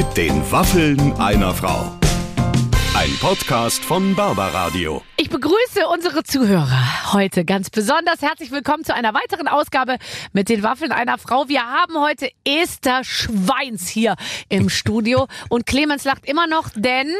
Mit den Waffeln einer Frau. Ein Podcast von Barbaradio. Ich begrüße unsere Zuhörer heute ganz besonders. Herzlich willkommen zu einer weiteren Ausgabe mit den Waffeln einer Frau. Wir haben heute Esther Schweins hier im Studio und Clemens lacht immer noch, denn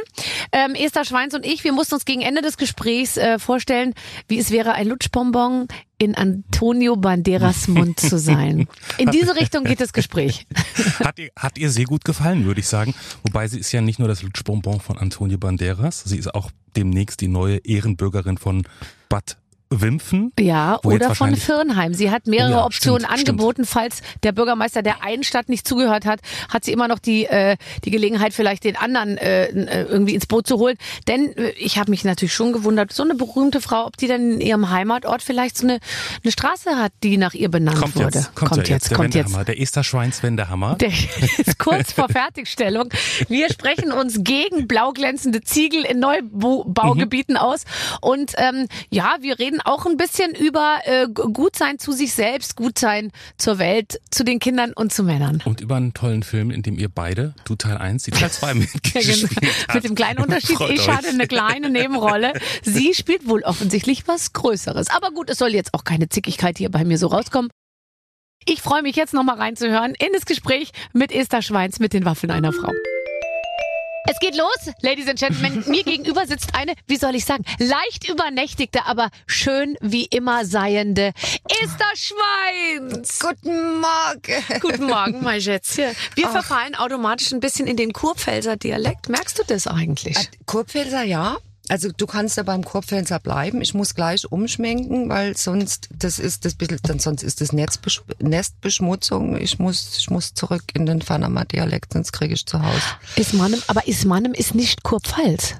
ähm, Esther Schweins und ich, wir mussten uns gegen Ende des Gesprächs äh, vorstellen, wie es wäre, ein Lutschbonbon in Antonio Banderas Mund zu sein. In diese Richtung geht das Gespräch. Hat ihr, hat ihr sehr gut gefallen, würde ich sagen. Wobei sie ist ja nicht nur das Lutschbonbon von Antonio Banderas, sie ist auch demnächst die neue Ehrenbürgerin von Bad Wimpfen. Ja, jetzt oder von Firnheim. Sie hat mehrere Oh ja, Optionen stimmt, angeboten. Falls der Bürgermeister der einen Stadt nicht zugehört hat, hat sie immer noch die, äh, die Gelegenheit, vielleicht den anderen äh, äh, irgendwie ins Boot zu holen. Denn äh, ich habe mich natürlich schon gewundert, so eine berühmte Frau, ob die dann in ihrem Heimatort vielleicht so eine, eine Straße hat, die nach ihr benannt Kommt wurde. jetzt, kommt, ja jetzt, der kommt jetzt. Wendehammer, der Esther Schweins Wendehammer. Der ist kurz vor Fertigstellung. Wir sprechen uns gegen blauglänzende Ziegel in Neubaugebieten aus. Und ähm, ja, wir reden auch ein bisschen über äh, Gutsein zu sich selbst, Gutsein zur Welt, zu den Kindern und zu Männern. und über einen tollen Film, in dem ihr beide, du Teil 1, die Teil 2 Ja, mitgespielt genau. habt. Mit dem kleinen Unterschied, Freut ich euch. hatte eine kleine Nebenrolle. Sie spielt wohl offensichtlich was Größeres. Aber gut, es soll jetzt auch keine Zickigkeit hier bei mir so rauskommen. Ich freue mich jetzt nochmal reinzuhören in das Gespräch mit Esther Schweins mit den Waffeln einer Frau. Es geht los, Ladies and Gentlemen. Mir gegenüber sitzt eine, wie soll ich sagen, leicht übernächtigte, aber schön wie immer seiende Esther Schweins. Guten Morgen. Guten Morgen, mein Schätzchen. Wir verfallen automatisch ein bisschen in den Kurpfälzer Dialekt. Merkst du das eigentlich? Kurpfälzer, ja. Also du kannst ja beim Kurpfälzer bleiben. Ich muss gleich umschwenken, weil sonst das ist das bisschen, dann sonst ist das Netzbesch Nestbeschmutzung. Ich muss ich muss zurück in den Panama Dialekt, sonst kriege ich zu Hause. Ismanem, aber Ismanem ist nicht Kurpfalz.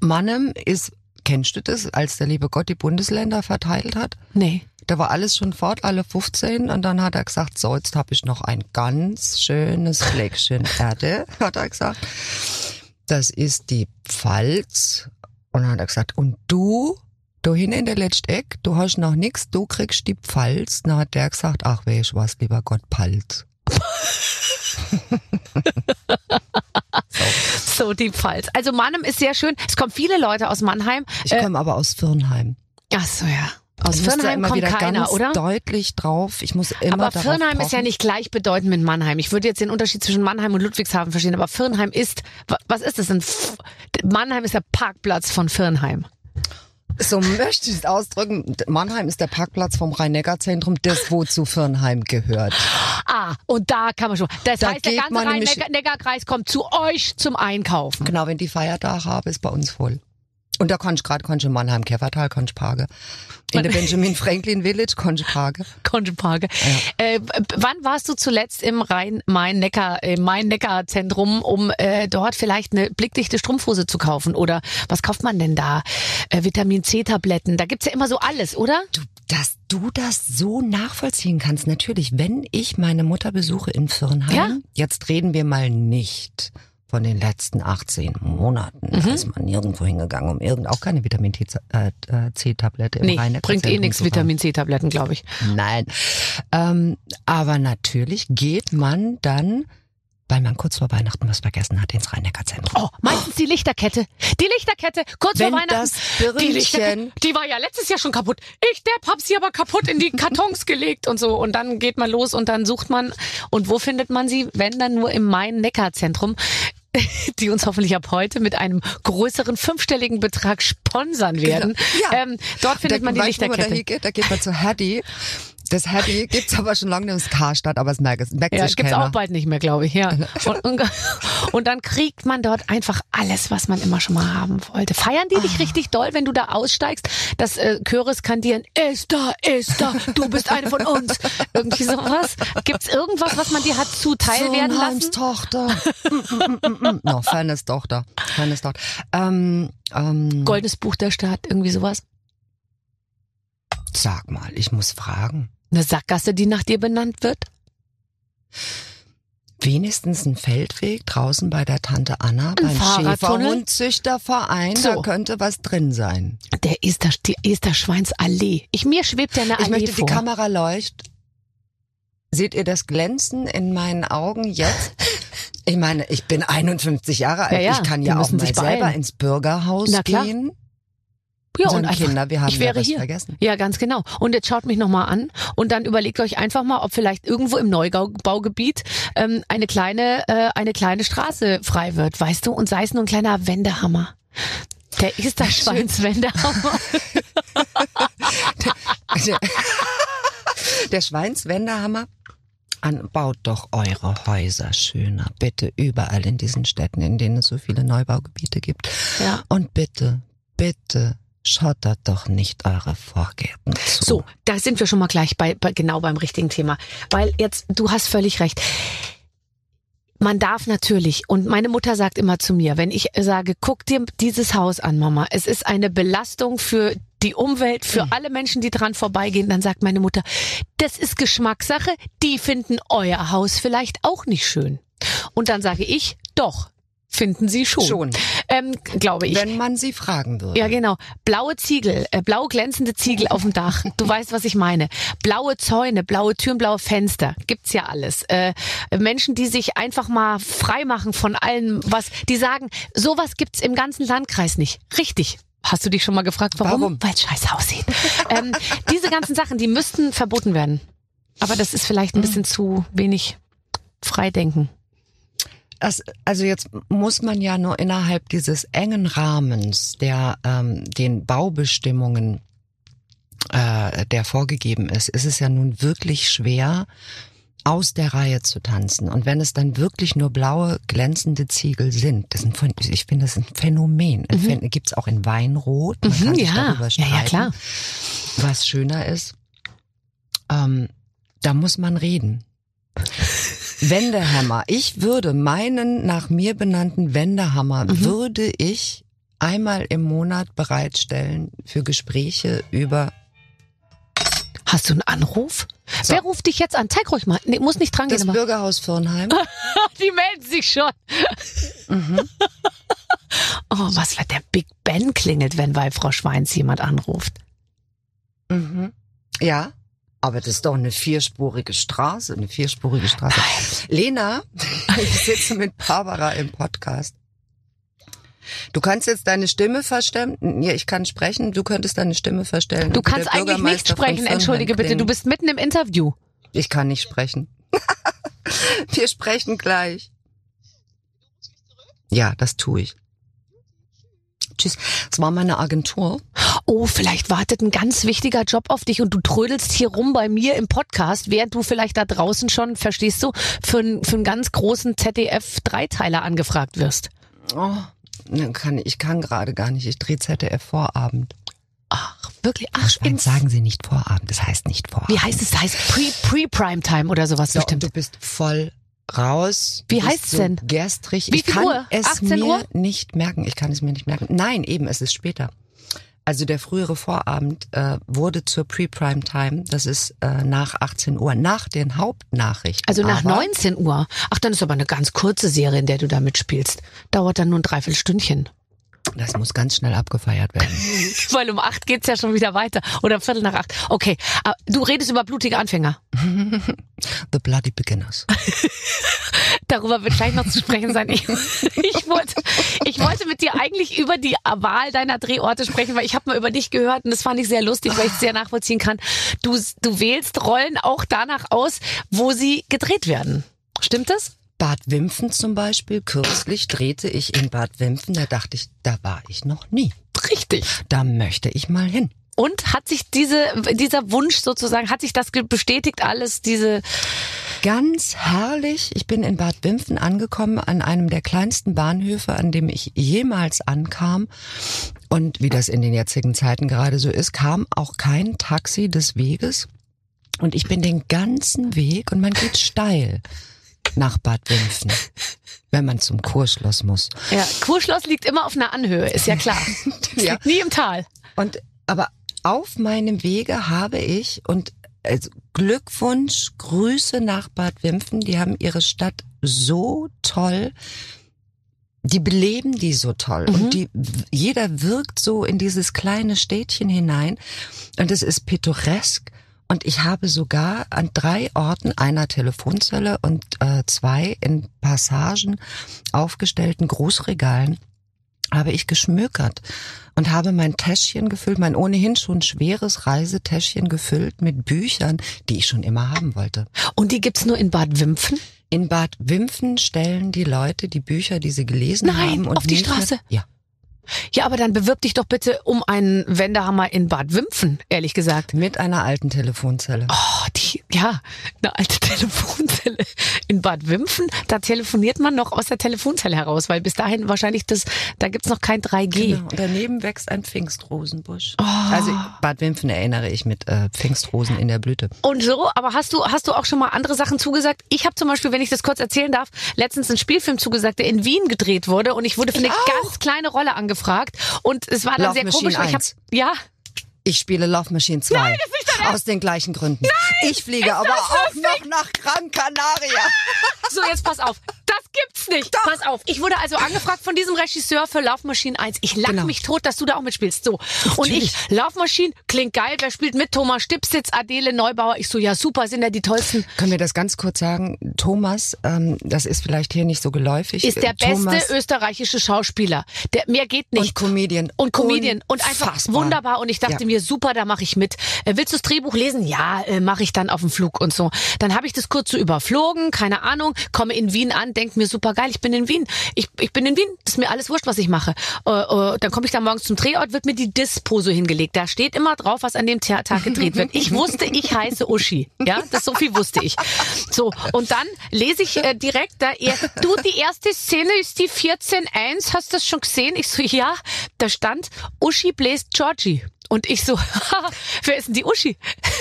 Mannem ist kennst du das, als der liebe Gott die Bundesländer verteilt hat? Nee. Da war alles schon fort, alle 15. Und dann hat er gesagt, so, jetzt habe ich noch ein ganz schönes Fleckchen Erde, hat er gesagt. Das ist die Pfalz. Und dann hat er gesagt, und du, du hin in der letzte Eck, du hast noch nix, du kriegst die Pfalz. Dann hat der gesagt, ach weh, ich was, lieber Gott, Pfalz. So die Pfalz. Also Mannem ist sehr schön. Es kommen viele Leute aus Mannheim. Ich Äh, komme aber aus Firnheim. ach so, ja. Aus Ich da Firnheim kommt keiner, oder? deutlich drauf. Ich muss immer Aber Firnheim ist ja nicht gleichbedeutend mit Mannheim. Ich würde jetzt den Unterschied zwischen Mannheim und Ludwigshafen verstehen, aber Firnheim ist, wa- was ist das denn? Mannheim ist der Parkplatz von Firnheim. So möchte ich es ausdrücken. Mannheim ist der Parkplatz vom Rhein-Neckar-Zentrum, das wo zu Firnheim gehört. Ah, und da kann man schon. Das Da heißt, der ganze Rhein-Neckar-Kreis kommt zu euch zum Einkaufen. Genau, wenn die Feiertage haben, ist bei uns voll. Und da kannst du gerade kannst du in Mannheim Käfertal kannst du parken. In der Benjamin Franklin Village parken. Konjeparke. Äh, b- wann warst du zuletzt im Rhein-Main-Neckar, äh, Main-Neckar-Zentrum, um äh, dort vielleicht eine blickdichte Strumpfhose zu kaufen? Oder was kauft man denn da? Äh, Vitamin C-Tabletten. Da gibt's ja immer so alles, oder? Du, dass du das so nachvollziehen kannst, natürlich, wenn ich meine Mutter besuche in Firnheim, Ja. jetzt reden wir mal nicht von den letzten 18 Monaten. Mhm. Ist man nirgendwo hingegangen, um irgend auch keine Vitamin äh, C-Tablette im Nee, bringt eh nichts. Vitamin C-Tabletten, glaube ich. Nein. Ähm, aber natürlich geht man dann, weil man kurz vor Weihnachten was vergessen hat, ins Rhein-Neckar-Zentrum. Oh, meistens die Lichterkette. Die Lichterkette, kurz Wenn vor Weihnachten. das die Lichterkette, die war ja letztes Jahr schon kaputt. Ich, Depp, hab sie aber kaputt in die Kartons gelegt und so. Und dann geht man los und dann sucht man. Und wo findet man sie? Wenn dann nur im Main-Neckar-Zentrum. Die uns hoffentlich ab heute mit einem größeren fünfstelligen Betrag sponsern werden. Ja. Ähm, dort findet Da- man die wo man da Lichterkette. hingeht? Da geht man zu Hattie. Das Hattie gibt's aber schon lange das Karstadt, aber es merkt, es merkt Ja, sich gibt's keiner. auch bald nicht mehr, glaube ich, ja. Und, und, und dann kriegt man dort einfach alles, was man immer schon mal haben wollte. Feiern die Ah. dich richtig doll, wenn du da aussteigst, dass äh, Chöre skandieren, Esther, Esther, du bist eine von uns. Irgendwie sowas. Gibt's irgendwas, was man dir hat zuteil werden Firnheims lassen? Tochter. No, Fairness Tochter. Fairness Tochter. Ähm, ähm, Goldenes Buch der Stadt, irgendwie sowas. Sag mal, ich muss fragen. Eine Sackgasse, die nach dir benannt wird? Wenigstens ein Feldweg draußen bei der Tante Anna Ein beim? Schäferhundzüchterverein. So. Da könnte was drin sein. Der Esther, die Esther Schweins Allee. Ich, mir schwebt ja eine Allee Ich möchte, vor. die Kamera leuchtet. Seht ihr das Glänzen in meinen Augen jetzt? Ich meine, ich bin 51 Jahre alt. Ja, ja, ich kann ja auch mal selber ins Bürgerhaus gehen. Ja, und einfach, Kinder, wir haben ich wäre ja hier. vergessen. Ja, ganz genau. Und jetzt schaut mich nochmal an und dann überlegt euch einfach mal, ob vielleicht irgendwo im Neubaugebiet ähm, eine kleine äh, eine kleine Straße frei wird, weißt du? Und sei es nur ein kleiner Wendehammer. Der ist der Schweinswendehammer. Der, der Schweinswendehammer an, baut doch eure Häuser schöner. Bitte überall in diesen Städten, in denen es so viele Neubaugebiete gibt. Ja. Und bitte, bitte schottert doch nicht eure Vorgärten zu. So, da sind wir schon mal gleich bei, bei genau beim richtigen Thema, weil jetzt du hast völlig recht. Man darf natürlich, und meine Mutter sagt immer zu mir, wenn ich sage, guck dir dieses Haus an, Mama, es ist eine Belastung für die Umwelt, für Mhm. alle Menschen, die dran vorbeigehen, dann sagt meine Mutter, das ist Geschmackssache, die finden euer Haus vielleicht auch nicht schön. Und dann sage ich, doch, finden sie schon. Schon, Ähm, glaube ich. wenn man sie fragen würde. Ja, genau. Blaue Ziegel, äh, blau glänzende Ziegel auf dem Dach. Du weißt, was ich meine. Blaue Zäune, blaue Türen, blaue Fenster. Gibt's ja alles. Äh, Menschen, die sich einfach mal frei machen von allem, was, die sagen, sowas gibt's im ganzen Landkreis nicht. Richtig. Hast du dich schon mal gefragt, warum? Warum? Weil es scheiße aussieht. ähm, diese ganzen Sachen, die müssten verboten werden. Aber das ist vielleicht ein bisschen zu wenig Freidenken. Das, also jetzt muss man ja nur innerhalb dieses engen Rahmens, der ähm, den Baubestimmungen, äh, der vorgegeben ist, ist es ja nun wirklich schwer, aus der Reihe zu tanzen. Und wenn es dann wirklich nur blaue, glänzende Ziegel sind, das sind ich finde, das ist ein Phänomen. Mhm. Phän Gibt's auch in Weinrot. Man Mhm, kann sich ja. darüber Ja, streiten, ja, klar. was schöner ist. Ähm, da muss man reden. Wendehammer. Ich würde meinen nach mir benannten Wendehammer Mhm. würde ich einmal im Monat bereitstellen für Gespräche über Hast du einen Anruf? So. Wer ruft dich jetzt an? Zeig ruhig mal. Nee, muss nicht dran das gehen. aber- Bürgerhaus Firnheim. Die melden sich schon. Mhm. Oh, was wird der Big Ben klingelt, wenn bei Frau Schweins jemand anruft? Mhm. Ja, aber das ist doch eine vierspurige Straße, eine vierspurige Straße. Lena, ich sitze mit Barbara im Podcast. Du kannst jetzt deine Stimme verstellen. Ja, ich kann sprechen. Du könntest deine Stimme verstellen. Du kannst eigentlich nicht sprechen, entschuldige bitte, du bist mitten im Interview. Ich kann nicht sprechen. Wir sprechen gleich. Ja, das tue ich. Tschüss. Es war meine Agentur. Oh, vielleicht wartet ein ganz wichtiger Job auf dich und du trödelst hier rum bei mir im Podcast, während du vielleicht da draußen schon, verstehst du, für, einen- für einen ganz großen ZDF-Dreiteiler angefragt wirst. Oh, ne, kann, ich kann gerade gar nicht. Ich drehe ZDF Vorabend. Ach, wirklich? Ach, ins, sagen Sie nicht Vorabend. Das heißt nicht Vorabend. wie heißt es? Das heißt Pre- Pre-Prime-Time oder sowas So, und bestimmt. du bist voll raus. Wie heißt's so denn? Gerstrig. Wie ich viel kann Uhr? es 18 mir Uhr? nicht merken. Ich kann es mir nicht merken. Nein, eben, es ist später. Also der frühere Vorabend äh, wurde zur Pre-Prime-Time. Das ist äh, nach 18 Uhr, nach den Hauptnachrichten. Also nach Aber 19 Uhr. Ach, dann ist aber eine ganz kurze Serie, in der du da mitspielst. Dauert dann nur ein Dreiviertelstündchen. Das muss ganz schnell abgefeiert werden. Weil um acht geht's ja schon wieder weiter. Oder Viertel nach acht. Okay, aber du redest über blutige Anfänger. The Bloody Beginners. Darüber wird gleich noch zu sprechen sein. Ich, ich, wollte, ich wollte mit dir eigentlich über die Wahl deiner Drehorte sprechen, weil ich habe mal über dich gehört und das fand ich sehr lustig, weil ich es sehr nachvollziehen kann. Du, du wählst Rollen auch danach aus, wo sie gedreht werden. Stimmt das? Bad Wimpfen zum Beispiel, kürzlich drehte ich in Bad Wimpfen, da dachte ich, da war ich noch nie. Richtig. Da möchte ich mal hin. Und hat sich diese, dieser Wunsch sozusagen, hat sich das bestätigt alles, diese, Ganz herrlich. Ich bin in Bad Wimpfen angekommen, an einem der kleinsten Bahnhöfe, an dem ich jemals ankam. Und wie das in den jetzigen Zeiten gerade so ist, kam auch kein Taxi des Weges. Und ich bin den ganzen Weg und man geht steil nach Bad Wimpfen, wenn man zum Kurschloss muss. ja, Kurschloss liegt immer auf einer Anhöhe, ist ja klar. Es Ja. liegt nie im Tal. Und aber auf meinem Wege habe ich und also Glückwunsch, Grüße nach Bad Wimpfen, die haben ihre Stadt so toll, die beleben die so toll Mhm. und die jeder wirkt so in dieses kleine Städtchen hinein und es ist pittoresk Und ich habe sogar an drei Orten einer Telefonzelle und äh, zwei in Passagen aufgestellten Großregalen habe ich geschmökert und habe mein Täschchen gefüllt, mein ohnehin schon schweres Reisetäschchen gefüllt mit Büchern, die ich schon immer haben wollte. Und die gibt's nur in Bad Wimpfen? In Bad Wimpfen stellen die Leute die Bücher, die sie gelesen Nein, haben, und auf die nicht mehr- Straße? Ja. Ja, aber dann bewirb dich doch bitte um einen Wendehammer in Bad Wimpfen, ehrlich gesagt. Mit einer alten Telefonzelle. Oh, die, ja, eine alte Telefonzelle in Bad Wimpfen. Da telefoniert man noch aus der Telefonzelle heraus, weil bis dahin wahrscheinlich das, da gibt's noch kein 3G. Genau. Und daneben wächst ein Pfingstrosenbusch. Also Bad Wimpfen erinnere ich mit äh, Pfingstrosen in der Blüte. Und so, aber hast du, hast du auch schon mal andere Sachen zugesagt? Ich habe zum Beispiel, wenn ich das kurz erzählen darf, letztens einen Spielfilm zugesagt, der in Wien gedreht wurde und ich wurde für eine ganz kleine Rolle angefragt und es war dann Love sehr Machine komisch. Ich hab, 1. ja, Ich spiele Love Machine 2. Aus den gleichen Gründen. ich fliege aber auch noch nach Gran Canaria. So, jetzt pass auf. Das gibt's nicht. Pass auf. Ich wurde also angefragt von diesem Regisseur für Love Machine 1. Ich lach Genau. mich tot, dass du da auch mitspielst. So. Und ich, Love Machine, klingt geil. Wer spielt mit? Thomas Stipsitz, Adele Neubauer. Ich so, ja super, sind ja die tollsten. Können wir das ganz kurz sagen? Thomas, ähm, das ist vielleicht hier nicht so geläufig. Ist der Thomas beste österreichische Schauspieler. Der, mehr geht und nicht. Comedian. Und Comedian und einfach Unfassbar. wunderbar und ich dachte Ja. mir super, da mache ich mit. Äh, willst du das Drehbuch lesen? Ja, äh, mache ich dann auf dem Flug und so. Dann habe ich das kurz so überflogen, keine Ahnung, komme in Wien an, denk mir super geil, ich bin in Wien. Ich, ich bin in Wien, das ist mir alles wurscht, was ich mache. Äh, äh, dann komme ich da morgens zum Drehort, wird mir die Dispo so hingelegt. Da steht immer drauf, was an dem Ta- Tag gedreht wird. Ich wusste, ich heiße Uschi. Ja, das so viel wusste ich. So, und dann lese ich äh, direkt da, ihr, du, die erste Szene ist die 14.1, hast du das schon gesehen? Ich so, ja, da stand, Uschi bläst Georgie. Und ich so, wer ist denn die Uschi?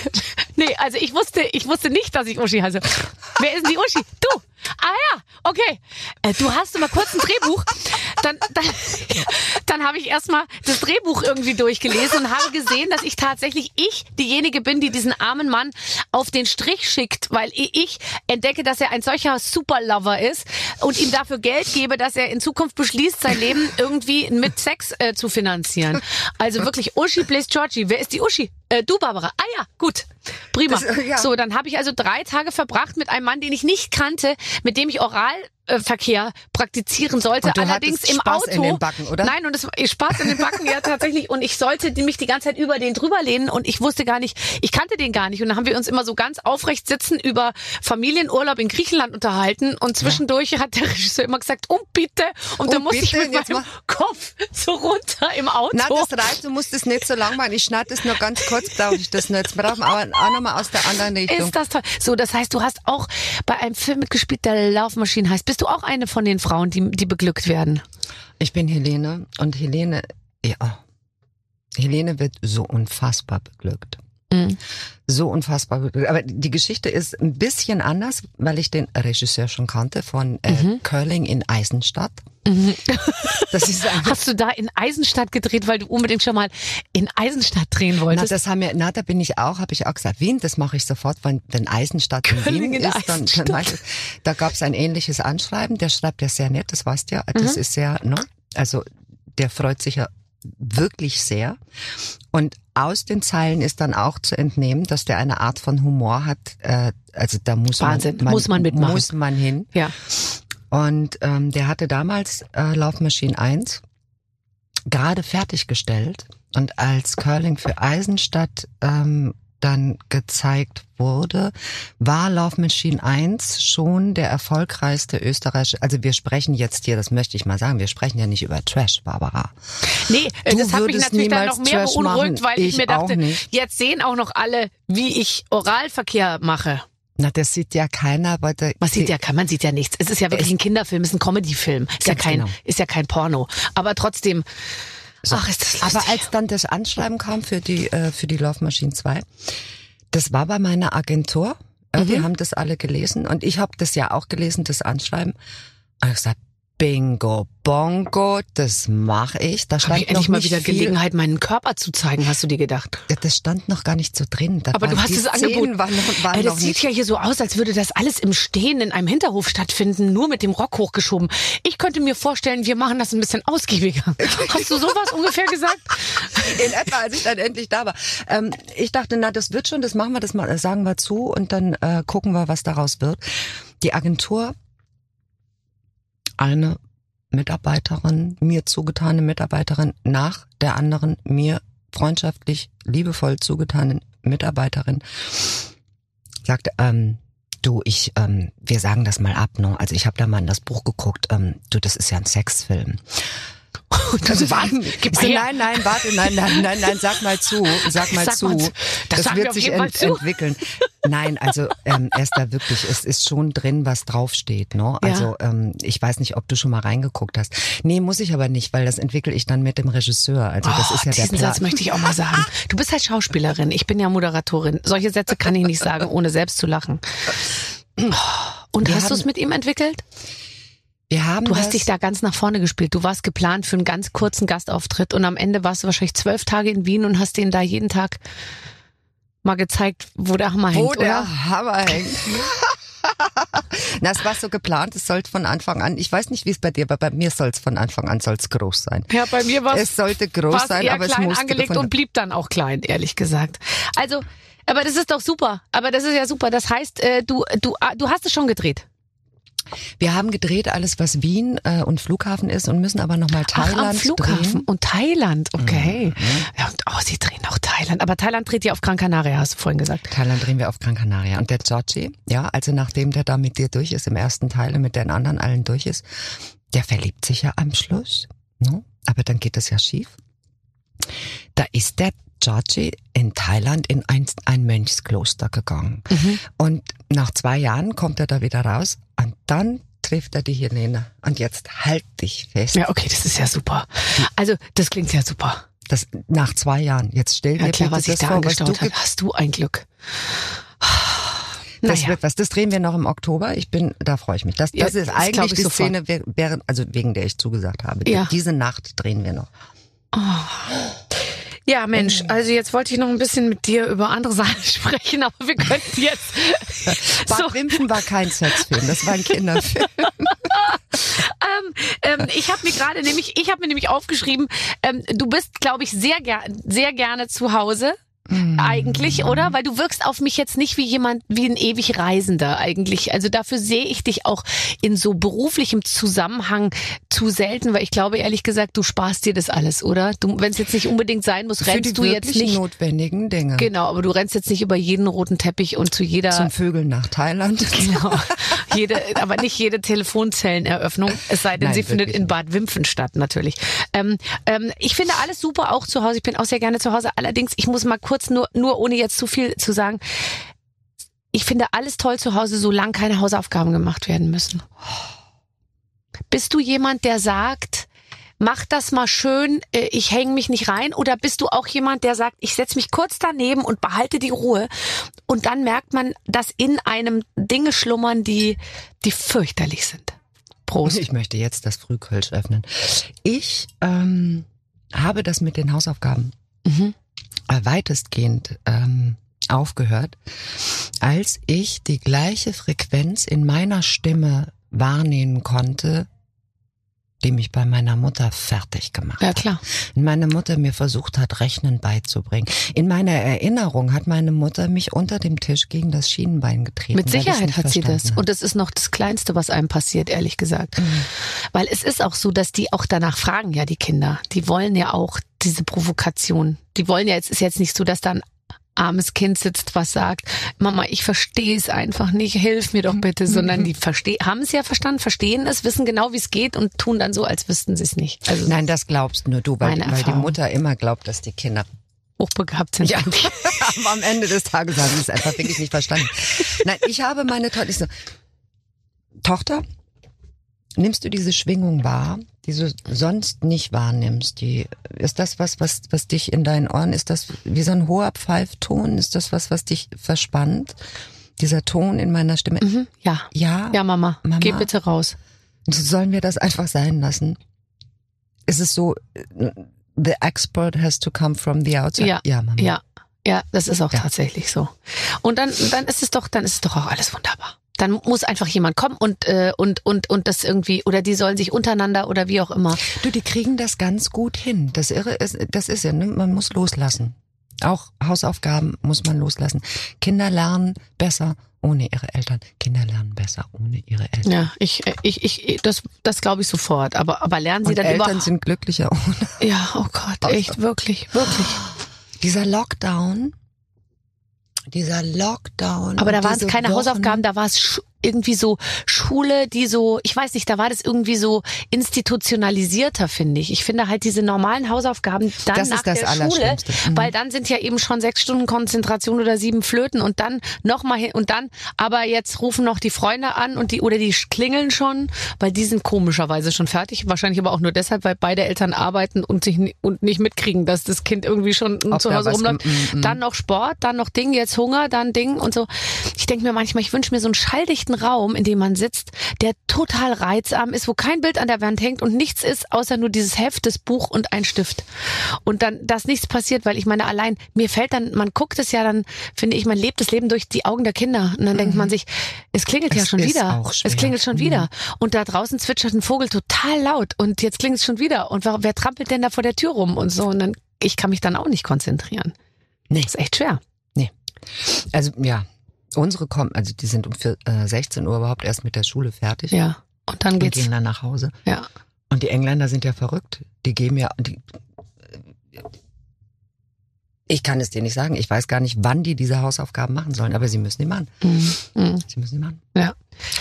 nee, also ich wusste, ich wusste nicht, dass ich Uschi heiße. Wer ist denn die Uschi? Du. Ah ja, okay. Äh, du hast mal kurz ein Drehbuch. Dann, dann, dann habe ich erstmal das Drehbuch irgendwie durchgelesen und habe gesehen, dass ich tatsächlich ich diejenige bin, die diesen armen Mann auf den Strich schickt, weil ich entdecke, dass er ein solcher Superlover ist und ihm dafür Geld gebe, dass er in Zukunft beschließt, sein Leben irgendwie mit Sex äh, zu finanzieren. Also wirklich Uschi Blaze Georgie. Wer ist die Uschi? Äh, du, Barbara. Ah ja, gut. Prima. Das, äh, ja. So, dann habe ich also drei Tage verbracht mit einem Mann, den ich nicht kannte, mit dem ich Oralverkehr praktizieren sollte. Allerdings im Spaß Auto. in den Backen, oder? Nein, und es Spaß in den Backen, ja tatsächlich. Und ich sollte mich die ganze Zeit über den drüber lehnen und ich wusste gar nicht, ich kannte den gar nicht. Und dann haben wir uns immer so ganz aufrecht sitzen über Familienurlaub in Griechenland unterhalten und zwischendurch hat der Regisseur immer gesagt, um bitte. Und dann Um musste ich mit meinem Kopf so runter im Auto. Na, das reicht, du musst es nicht so lang machen. Ich schneide es nur ganz kurz, brauche ich das nicht. Jetzt brauchen wir aber auch nochmal aus der anderen Richtung. Ist das toll. So, das heißt, du hast auch bei einem Film mitgespielt, der Laufmaschine heißt. Bist du auch eine von den Frauen, die, die beglückt werden? Ich bin Helene und Helene, ja, Helene wird so unfassbar beglückt. Mhm. So unfassbar. Aber die Geschichte ist ein bisschen anders, weil ich den Regisseur schon kannte von äh, Mhm. Curling in Eisenstadt. Das ist Hast du da in Eisenstadt gedreht, weil du unbedingt schon mal in Eisenstadt drehen Na, wolltest? das haben wir, na, da bin ich auch, habe ich auch gesagt, Wien, das mache ich sofort, wenn, wenn Eisenstadt in Curling Wien in ist, dann, dann ich. Da gab es ein ähnliches Anschreiben, der schreibt ja sehr nett, das weißt ja, das Mhm. ist sehr, ne? Also der freut sich ja wirklich sehr. Und aus den Zeilen ist dann auch zu entnehmen, dass der eine Art von Humor hat. Äh, also da muss Wahnsinn, man, muss man mitmachen. Muss man hin. ja. Und ähm, der hatte damals äh, Laufmaschine 1 gerade fertiggestellt. Und als Curling für Eisenstadt ähm, dann gezeigt wurde, war Laufmaschine 1 schon der erfolgreichste österreichische, also wir sprechen jetzt hier, das möchte ich mal sagen, wir sprechen ja nicht über Trash, Barbara. Nee, äh, Du das hat mich natürlich dann noch mehr Trash beunruhigt, machen. weil ich, Ich mir dachte, jetzt sehen auch noch alle, wie ich Oralverkehr mache. Na, das sieht ja keiner, aber der, Man sieht ja, man sieht ja nichts. Es ist ja wirklich ein Kinderfilm, es ist ein Comedy-Film. Ist ja kein, genau. ist ja kein Porno. Aber trotzdem, ach, ist das lustig. Aber als dann das Anschreiben kam für die, äh, für die Love Machine 2, das war bei meiner Agentur. Äh, Mhm. Wir haben das alle gelesen und ich habe das ja auch gelesen, das Anschreiben. Und ich gesagt, Bingo, Bongo, das mache ich. Da Habe stand ich endlich noch mal wieder viel, Gelegenheit, meinen Körper zu zeigen, hast du dir gedacht? Ja, Das stand noch gar nicht so drin. Da Aber du hast es angeboten. Waren waren Ey, das sieht nicht. ja hier so aus, als würde das alles im Stehen in einem Hinterhof stattfinden, nur mit dem Rock hochgeschoben. Ich könnte mir vorstellen, wir machen das ein bisschen ausgiebiger. Hast du sowas ungefähr gesagt? in etwa, als ich dann endlich da war. Ähm, ich dachte, na, das wird schon, das machen wir, das mal, sagen wir zu und dann äh, gucken wir, was daraus wird. Die Agentur, eine Mitarbeiterin, mir zugetane Mitarbeiterin, nach der anderen mir freundschaftlich, liebevoll zugetanen Mitarbeiterin, sagte, ähm, du, ich, ähm, wir sagen das mal ab, ne? Also ich habe da mal in das Buch geguckt, ähm, du, das ist ja ein Sexfilm. Also, was? Gib so, her. nein, nein, warte, nein, nein, nein, nein, sag mal zu, sag mal Sag zu. mal. Das wir wird sich ent zu. entwickeln. Nein, also ähm, Esther, wirklich, es ist schon drin, was draufsteht. Ne? Ja. Also ähm, ich weiß nicht, ob du schon mal reingeguckt hast. Nee, muss ich aber nicht, weil das entwickle ich dann mit dem Regisseur. Also das Oh, ist ja der diesen Plan. Satz möchte ich auch mal sagen. Du bist halt Schauspielerin, ich bin ja Moderatorin. Solche Sätze kann ich nicht sagen, ohne selbst zu lachen. Und Wir hast du es mit ihm entwickelt? Wir haben Du hast dich da ganz nach vorne gespielt. Du warst geplant für einen ganz kurzen Gastauftritt und am Ende warst du wahrscheinlich zwölf Tage in Wien und hast denen da jeden Tag mal gezeigt, wo der Hammer wo hängt, der oder? Hammer hängt. Na, es war so geplant, es sollte von Anfang an, ich weiß nicht, wie es bei dir, aber bei mir soll es von Anfang an soll's groß sein. Ja, bei mir war Es sollte groß es sein, eher aber es klein musste angelegt von- und blieb dann auch klein, ehrlich gesagt. Also, aber das ist doch super. Aber das ist ja super. Das heißt, äh, du, du, ah, du hast es schon gedreht. Wir haben gedreht alles, was Wien äh, und Flughafen ist und müssen aber nochmal Thailand Ach, am Flughafen drehen. Mhm. und Thailand, okay. Ja, und, oh, sie drehen auch Thailand. Aber Thailand dreht ja auf Gran Canaria, hast du vorhin gesagt. Thailand drehen wir auf Gran Canaria. Und der Georgie, ja, also nachdem der da mit dir durch ist, im ersten Teil und mit den anderen allen durch ist, der verliebt sich ja am Schluss. Ne? Aber dann geht es ja schief. Da ist der Georgie in Thailand in ein, ein Mönchskloster gegangen. Mhm. Und nach zwei Jahren kommt er da wieder raus und dann trifft er die Helene. Und jetzt halt dich fest. Ja, okay, das ist ja super. Also, das klingt ja super. Das, nach zwei Jahren. Jetzt stell dir Ja, klar, bitte was das da vor, angestaut hat. ge- Hast du ein Glück. Das Naja. wird was. Das drehen wir noch im Oktober. Ich bin, da freue ich mich. Das, Ja, das ist das eigentlich ich die sofort. Szene, während, also wegen der ich zugesagt habe. Ja. Diese Nacht drehen wir noch. Ja, Mensch, also jetzt wollte ich noch ein bisschen mit dir über andere Sachen sprechen, aber wir könnten jetzt Bad so, Wimpfen war kein Sexfilm, das war ein Kinderfilm. ähm, ähm, ich habe mir gerade nämlich, ich habe mir nämlich aufgeschrieben, ähm, du bist, glaube ich, sehr ger sehr gerne zu Hause. Eigentlich, oder? Weil du wirkst auf mich jetzt nicht wie jemand, wie ein ewig Reisender eigentlich. Also dafür sehe ich dich auch in so beruflichem Zusammenhang zu selten, weil ich glaube ehrlich gesagt, du sparst dir das alles, oder? Du, wenn es jetzt nicht unbedingt sein muss, Für rennst du jetzt nicht. notwendigen Dinge. Genau, aber du rennst jetzt nicht über jeden roten Teppich und zu jeder Zum Vögeln nach Thailand. Genau. Jede, aber nicht jede Telefonzelleneröffnung, es sei denn, Nein, sie findet in Bad Wimpfen statt, natürlich. Ähm, ähm, ich finde alles super, auch zu Hause. Ich bin auch sehr gerne zu Hause. Allerdings, ich muss mal kurz, nur, nur ohne jetzt zu viel zu sagen, ich finde alles toll zu Hause, solange keine Hausaufgaben gemacht werden müssen. Bist du jemand, der sagt, mach das mal schön, äh, ich hänge mich nicht rein? Oder bist du auch jemand, der sagt, ich setze mich kurz daneben und behalte die Ruhe? Und dann merkt man, dass in einem Dinge schlummern, die, die fürchterlich sind. Prost. Ich möchte jetzt das Frühkölsch öffnen. Ich ähm, habe das mit den Hausaufgaben Mhm. äh, weitestgehend ähm, aufgehört, als ich die gleiche Frequenz in meiner Stimme wahrnehmen konnte, die mich bei meiner Mutter fertig gemacht Ja, hat. klar. Und meine Mutter mir versucht hat, Rechnen beizubringen. In meiner Erinnerung hat meine Mutter mich unter dem Tisch gegen das Schienenbein getreten. Mit Sicherheit hat sie das. habe. Und das ist noch das Kleinste, was einem passiert, ehrlich gesagt. Weil es ist auch so, dass die auch danach fragen, ja, die Kinder. Die wollen ja auch diese Provokation. Die wollen ja, es ist jetzt nicht so, dass da ein armes Kind sitzt, was sagt, Mama, ich verstehe es einfach nicht, hilf mir doch bitte, sondern die haben es ja verstanden, verstehen es, wissen genau, wie es geht und tun dann so, als wüssten sie es nicht. Also Nein, das glaubst nur du, weil, weil die. Mutter immer glaubt, dass die Kinder hochbegabt sind. Ja, aber am Ende des Tages haben sie es einfach wirklich nicht verstanden. Nein, ich habe meine Tochter, so, Tochter, nimmst du diese Schwingung wahr, die du sonst nicht wahrnimmst? Die, ist das was, was, was dich in deinen Ohren, ist das wie so ein hoher Pfeifton? Ist das was, was dich verspannt? Dieser Ton in meiner Stimme? Mhm, ja. Ja. Ja, Mama, Mama? geh bitte raus. Sollen wir das einfach sein lassen? Ist es so, the expert has to come from the outside? Ja, ja, Mama. Ja, ja, das ist auch Ja. tatsächlich so. Und dann, dann ist es doch, dann ist es doch auch alles wunderbar. Dann muss einfach jemand kommen und äh, und und und das irgendwie oder die sollen sich untereinander oder wie auch immer. Du, die kriegen das ganz gut hin. Das Irre ist, das ist ja, ne? man muss loslassen. Auch Hausaufgaben muss man loslassen. Kinder lernen besser ohne ihre Eltern. Kinder lernen besser ohne ihre Eltern. Ja, ich ich ich das das glaube ich sofort. Aber aber lernen sie Und dann Eltern überhaupt? sind glücklicher ohne. Ja, oh Gott, echt wirklich, wirklich. Dieser Lockdown, dieser Lockdown. Aber da waren es keine Wochen- Hausaufgaben, da war es irgendwie so Schule, die so, ich weiß nicht, da war das irgendwie so institutionalisierter, finde ich. Ich finde halt diese normalen Hausaufgaben dann Das ist nach das der Schule. Mhm. weil dann sind ja eben schon sechs Stunden Konzentration oder sieben Flöten und dann nochmal hin und dann, aber jetzt rufen noch die Freunde an und die oder die klingeln schon, weil die sind komischerweise schon fertig. Wahrscheinlich aber auch nur deshalb, weil beide Eltern arbeiten und sich und nicht mitkriegen, dass das Kind irgendwie schon Ob zu Hause rumläuft. mm, mm. Dann noch Sport, dann noch Ding, jetzt Hunger, dann Ding und so. Ich denke mir manchmal, ich wünsche mir so einen schalldichten Raum, in dem man sitzt, der total reizarm ist, wo kein Bild an der Wand hängt und nichts ist, außer nur dieses Heft, das Buch und ein Stift. Und dann, dass nichts passiert, weil ich meine, allein, mir fällt dann, man guckt es ja dann, finde ich, man lebt das Leben durch die Augen der Kinder. Und dann denkt man sich, es klingelt ja Mhm. Es schon ist wieder. Es klingelt schon Mhm. wieder. Und da draußen zwitschert ein Vogel total laut und jetzt klingelt es schon wieder. Und wer, wer trampelt denn da vor der Tür rum und so? Und dann, ich kann mich dann auch nicht konzentrieren. Nee. Das ist echt schwer. Also ja, unsere kommen, also die sind um vier, äh, 16 Uhr überhaupt erst mit der Schule fertig Ja. Und dann und geht's. gehen dann nach Hause. Ja. Und die Engländer sind ja verrückt. Die geben ja, die, ich kann es dir nicht sagen. Ich weiß gar nicht, wann die diese Hausaufgaben machen sollen, aber sie müssen die machen. Mhm. Mhm. Sie müssen die machen. Ja.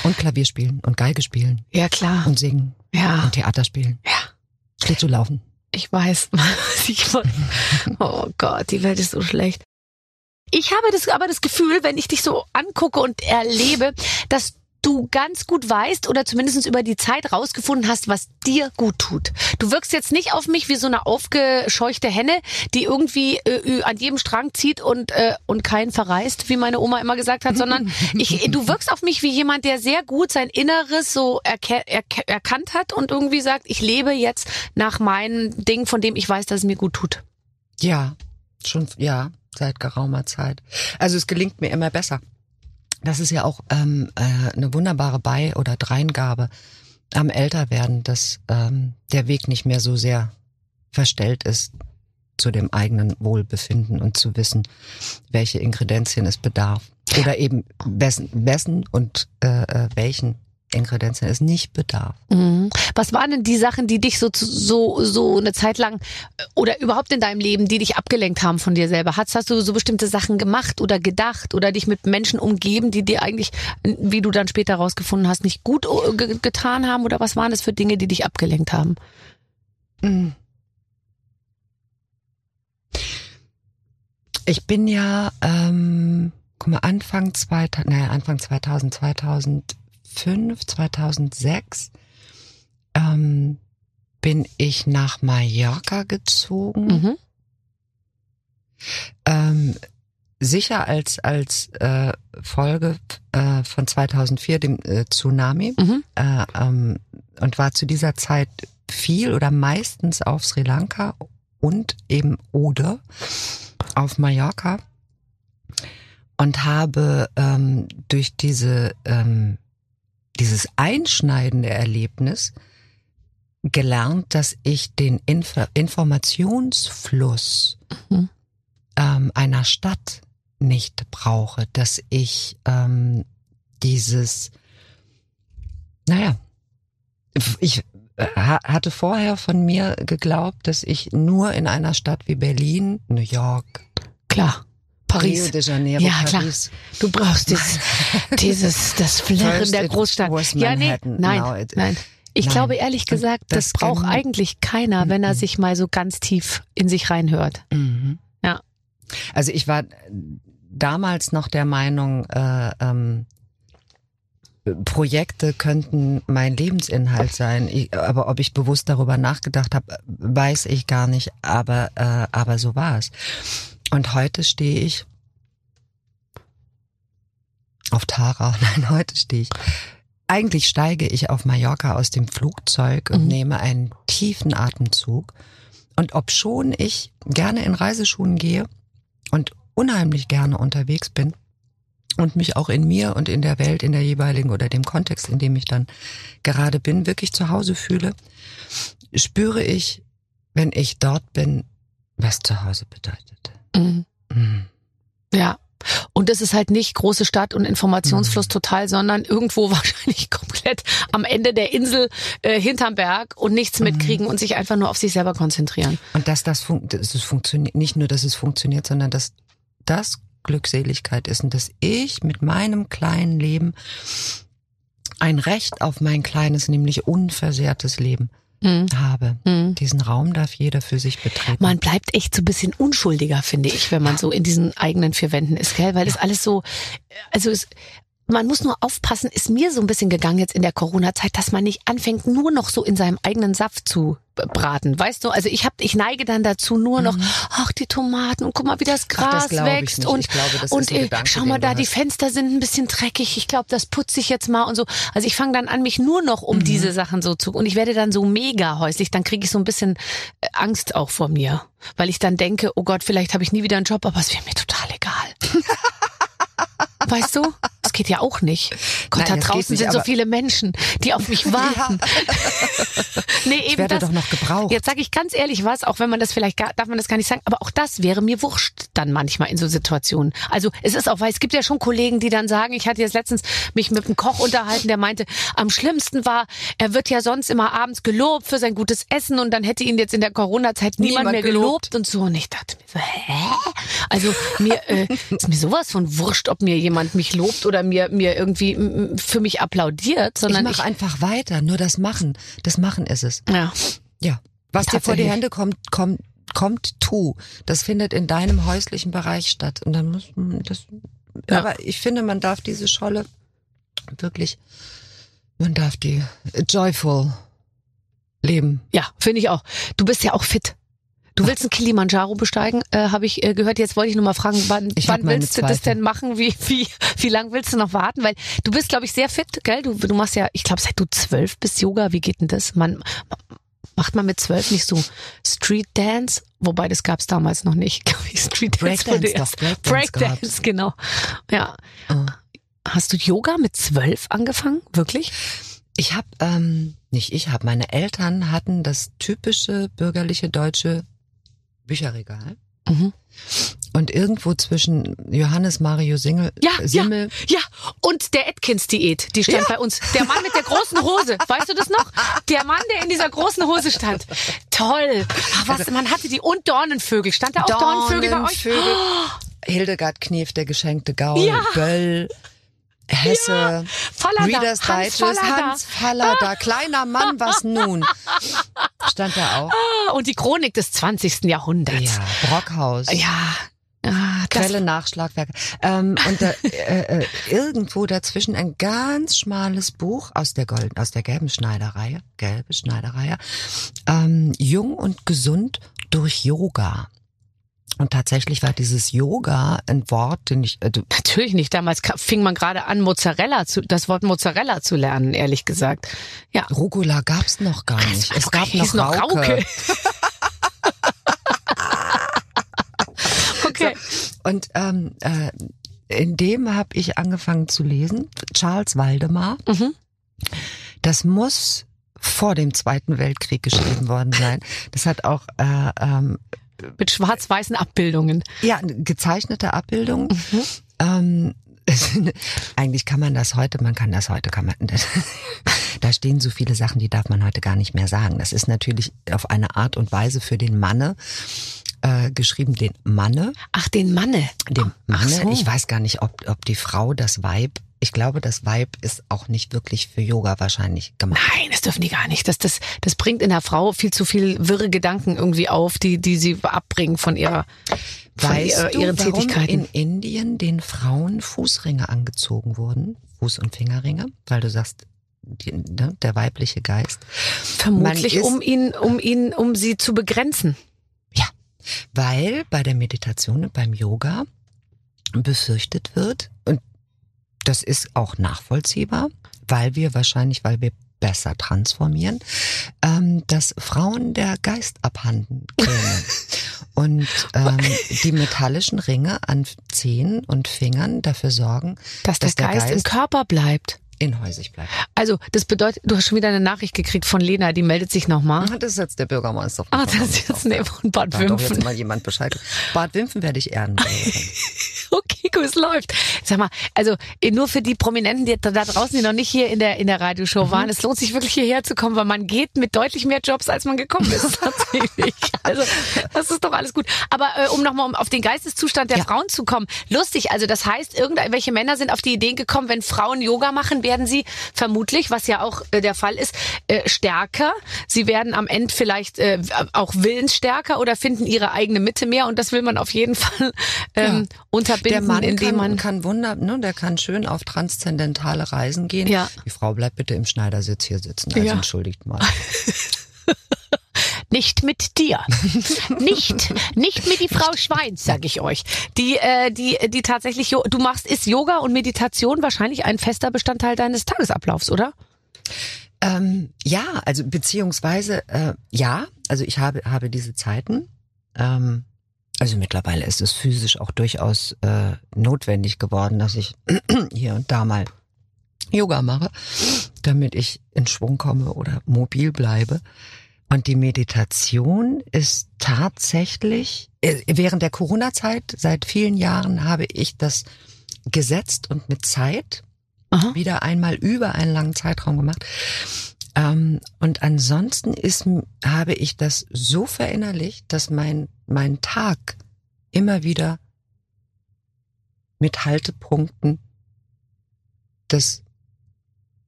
Und Klavier spielen und Geige spielen Ja, klar. und singen Ja. und Theater spielen. Ja. Schlittschuh laufen. Ich weiß. Oh Gott, die Welt ist so schlecht. Ich habe das, aber das Gefühl, wenn ich dich so angucke und erlebe, dass du ganz gut weißt oder zumindest über die Zeit rausgefunden hast, was dir gut tut. Du wirkst jetzt nicht auf mich wie so eine aufgescheuchte Henne, die irgendwie äh, an jedem Strang zieht und, äh, und keinen verreißt, wie meine Oma immer gesagt hat, sondern ich, du wirkst auf mich wie jemand, der sehr gut sein Inneres so erke erke erkannt hat und irgendwie sagt, ich lebe jetzt nach meinem Ding, von dem ich weiß, dass es mir gut tut. Ja, schon, ja, seit geraumer Zeit. Also es gelingt mir immer besser. Das ist ja auch ähm, äh, eine wunderbare Bei- oder Dreingabe am Älterwerden, dass ähm, der Weg nicht mehr so sehr verstellt ist zu dem eigenen Wohlbefinden und zu wissen, welche Ingredienzien es bedarf. Oder eben wessen, wessen und äh, äh, welchen Ingredienzien es nicht bedarf. Mhm. Was waren denn die Sachen, die dich so, so, so eine Zeit lang äh, oder überhaupt in deinem Leben, die dich abgelenkt haben von dir selber? Hast, hast du so bestimmte Sachen gemacht oder gedacht oder dich mit Menschen umgeben, die dir eigentlich, wie du dann später rausgefunden hast, nicht gut äh, ge getan haben? Oder was waren das für Dinge, die dich abgelenkt haben? Mm. Ich bin ja, ähm, guck mal, Anfang 2000, naja, Anfang 2000, 2005, 2006 ähm, bin ich nach Mallorca gezogen. Mhm. Ähm, sicher als als äh, Folge äh, von 2004 dem äh, Tsunami Mhm. äh, ähm, und war zu dieser Zeit viel oder meistens auf Sri Lanka und eben oder auf Mallorca und habe ähm, durch diese ähm, dieses einschneidende Erlebnis gelernt, dass ich den Info Informationsfluss Mhm. ähm, einer Stadt nicht brauche, dass ich ähm, dieses, naja, ich äh, ha- hatte vorher von mir geglaubt, dass ich nur in einer Stadt wie Berlin, New York, Klar. Rio Paris. de Janeiro, Ja, klar. Paris, Du brauchst dieses, dieses, das Flirren der Großstadt. Ja, nee, nein, nein. Ich Nein. glaube ehrlich gesagt, das, das braucht eigentlich keiner, wenn er Mhm. sich mal so ganz tief in sich reinhört. Mhm. Ja. Also ich war damals noch der Meinung, äh, ähm, Projekte könnten mein Lebensinhalt sein. Ich, aber ob ich bewusst darüber nachgedacht habe, weiß ich gar nicht. Aber, äh, aber so war es. Und heute stehe ich auf Tara. Nein, heute stehe ich eigentlich steige ich auf Mallorca aus dem Flugzeug und nehme einen tiefen Atemzug. Und obschon ich gerne in Reiseschuhen gehe und unheimlich gerne unterwegs bin und mich auch in mir und in der Welt, in der jeweiligen oder dem Kontext, in dem ich dann gerade bin, wirklich zu Hause fühle, spüre ich, wenn ich dort bin, was zu Hause bedeutet. Mhm. Mhm. Ja. Und das ist halt nicht große Stadt und Mhm. Informationsfluss total, sondern irgendwo wahrscheinlich komplett am Ende der Insel äh, hinterm Berg und nichts Mhm. mitkriegen und sich einfach nur auf sich selber konzentrieren. Und dass das, fun dass es funktioniert, nicht nur, dass es funktioniert, sondern dass das Glückseligkeit ist und dass ich mit meinem kleinen Leben ein Recht auf mein kleines, nämlich unversehrtes Leben Mhm. habe. Mhm. Diesen Raum darf jeder für sich betreten. Man bleibt echt so ein bisschen unschuldiger, finde ich, wenn man so in diesen eigenen vier Wänden ist, gell? Weil das alles so, also es, man muss nur aufpassen, ist mir so ein bisschen gegangen jetzt in der Corona-Zeit, dass man nicht anfängt, nur noch so in seinem eigenen Saft zu braten. Weißt du, also ich hab, ich neige dann dazu nur noch, ach, die Tomaten und guck mal, wie das Mhm. Ach, das Gras wächst und, Ich glaube, das und äh, Gedanke, schau mal da, die. Fenster sind ein bisschen dreckig. Ich glaube, das putze ich jetzt mal und so. Also ich fange dann an, mich nur noch um diese Sachen so zu, und ich werde dann so mega häuslich. Dann kriege ich so ein bisschen äh, Angst auch vor mir, weil ich dann denke, oh Gott, vielleicht habe ich nie wieder einen Job, aber es wäre mir total egal. Weißt du? Geht ja auch nicht. Gott, Nein, da draußen nicht, sind so viele Menschen, die auf mich warten. nee, eben ich werde das. doch noch gebraucht. Jetzt sage ich ganz ehrlich was, auch wenn man das vielleicht gar, darf man das gar nicht sagen, aber auch das wäre mir wurscht dann manchmal in so Situationen. Also es ist auch, weil es gibt ja schon Kollegen, die dann sagen, ich hatte jetzt letztens mich mit einem Koch unterhalten, der meinte, am schlimmsten war, er wird ja sonst immer abends gelobt für sein gutes Essen und dann hätte ihn jetzt in der Corona-Zeit niemand, Niemand mehr gelobt. gelobt und so. Und ich dachte mir so, hä? Also mir äh, ist mir sowas von wurscht, ob mir jemand mich lobt oder mir mir irgendwie für mich applaudiert, ich sondern mache einfach weiter. Nur das Machen. Das Machen ist es. ja. Ja. Was dir vor die. Hände kommt, kommt, kommt, tu. Das findet in deinem häuslichen Bereich statt. Und dann muss man das. Ja. Aber ich finde, man darf diese Scholle wirklich, man darf die joyful leben. Ja, finde ich auch. Du bist ja auch fit. Du willst einen Kilimanjaro besteigen, äh, habe ich äh, gehört. Jetzt wollte ich nur mal fragen, wann, wann willst du das Zweifel. denn machen? Wie, wie, wie lang willst du noch warten? Weil du bist, glaube ich, sehr fit, gell? Du, du machst ja, ich glaube, seit du zwölf bist Yoga. Wie geht denn das? Man macht man mit zwölf nicht so Street Dance, wobei das gab's damals noch nicht. Street Dance Breakdance, Breakdance Breakdance, genau. Ja. Oh. Hast du Yoga mit zwölf angefangen? Wirklich? Ich habe, ähm, nicht ich habe, meine Eltern hatten das typische bürgerliche deutsche Bücherregal. Mhm. Und irgendwo zwischen Johannes Mario Singel, Ja, Simmel, Ja, und der Atkins-Diät, die stand bei uns. Der Mann mit der großen Hose, weißt du das noch? Der Mann, der in dieser großen Hose stand. Toll. Ach, was, man hatte die und Dornenvögel. Stand da auch Dornenvögel bei euch? Dornenvögel. Hildegard Knef, der geschenkte Gaul, Ja. Böll, Hesse, Fallada, Reader's Hans Digest, Fallada. Hans Fallada, kleiner Mann, was nun? Stand da auch. Ah, Und die Chronik des 20. Jahrhunderts. Ja, Brockhaus. Ja. Ah, Quelle Nachschlagwerk. Ähm, und da, äh, äh, irgendwo dazwischen ein ganz schmales Buch aus der Gold, aus der gelben Schneiderreihe, gelbe Schneiderreihe, ähm, jung und gesund durch Yoga. Und tatsächlich war dieses Yoga ein Wort, den ich, äh, Natürlich nicht. Damals fing man gerade an, Mozzarella zu, das Wort Mozzarella zu lernen, ehrlich gesagt. Ja. Rucola gab's noch gar nicht. Es gab noch noch Rauke. Rauke. Okay. Und ähm, äh, in dem habe ich angefangen zu lesen. Charles Waldemar. Mhm. Das muss vor dem Zweiten Weltkrieg geschrieben worden sein. Das hat auch äh, ähm, Mit schwarz-weißen Abbildungen. ja gezeichnete Abbildung. Mhm. Ähm, eigentlich kann man das heute, man kann das heute, kann man, da stehen so viele Sachen, die darf man heute gar nicht mehr sagen. Das ist natürlich auf eine Art und Weise für den Manne äh, geschrieben, den Manne, Ach, den Manne. Ach Manne. so. Ich weiß gar nicht, ob, ob die Frau das Weib, ich glaube, das Weib ist auch nicht wirklich für Yoga wahrscheinlich gemacht. Nein, das dürfen die gar nicht. Das, das, das bringt in der Frau viel zu viel wirre Gedanken irgendwie auf, die, die sie abbringen von ihrer, von Weißt ihrer, du, ihren warum Tätigkeiten. in Indien den Frauen Fußringe angezogen wurden? Fuß- und Fingerringe? Weil du sagst, die, ne, der weibliche Geist. Vermutlich, ist- um ihn, um ihn, um sie zu begrenzen. Weil bei der Meditation und beim Yoga befürchtet wird, und das ist auch nachvollziehbar, weil wir wahrscheinlich, weil wir besser transformieren, ähm, dass Frauen der Geist abhanden käme. und ähm, die metallischen Ringe an Zehen und Fingern dafür sorgen, Dass, dass der, der Geist, im Geist Körper bleibt. inhäusig bleibt. Also, das bedeutet, du hast schon wieder eine Nachricht gekriegt von Lena, die meldet sich nochmal. Ah, Das ist jetzt der Bürgermeister. von Ah, das ist jetzt nee, von Bad Da hat doch jetzt Wimpfen. mal jemand Bescheid. Bad Wimpfen werde ich Ehrenbürgerin. Okay, gut, es läuft. Sag mal, also eh, nur für die Prominenten, die da draußen, die noch nicht hier in der in der Radioshow Mhm. waren, es lohnt sich wirklich hierher zu kommen, weil man geht mit deutlich mehr Jobs, als man gekommen ist. Tatsächlich. Also das ist doch alles gut. Aber äh, um nochmal um auf den Geisteszustand der Ja. Frauen zu kommen, lustig. Also das heißt, irgendwelche Männer sind auf die Idee gekommen, wenn Frauen Yoga machen, werden sie vermutlich, was ja auch äh, der Fall ist, äh, stärker. Sie werden am Ende vielleicht äh, auch willensstärker oder finden ihre eigene Mitte mehr. Und das will man auf jeden Fall ähm, unterbinden, Der Mann indem kann, man kann wunder, ne, der kann schön auf transzendentale Reisen gehen. Ja. Die Frau bleibt bitte im Schneidersitz hier sitzen. Also Ja. entschuldigt mal. Nicht mit dir. nicht, nicht mit die Frau Schweins, sag ich euch. Die, äh, die, die tatsächlich, du machst, ist Yoga und Meditation wahrscheinlich ein fester Bestandteil deines Tagesablaufs, oder? Ähm, ja, also beziehungsweise äh, ja, also ich habe habe diese Zeiten. Ähm, also mittlerweile ist es physisch auch durchaus äh, notwendig geworden, dass ich hier und da mal Yoga mache, damit ich in Schwung komme oder mobil bleibe. Und die Meditation ist tatsächlich, äh, während der Corona-Zeit, seit vielen Jahren habe ich das gesetzt und mit Zeit Aha. wieder einmal über einen langen Zeitraum gemacht. Ähm, und ansonsten ist, habe ich das so verinnerlicht, dass mein, mein Tag immer wieder mit Haltepunkten das,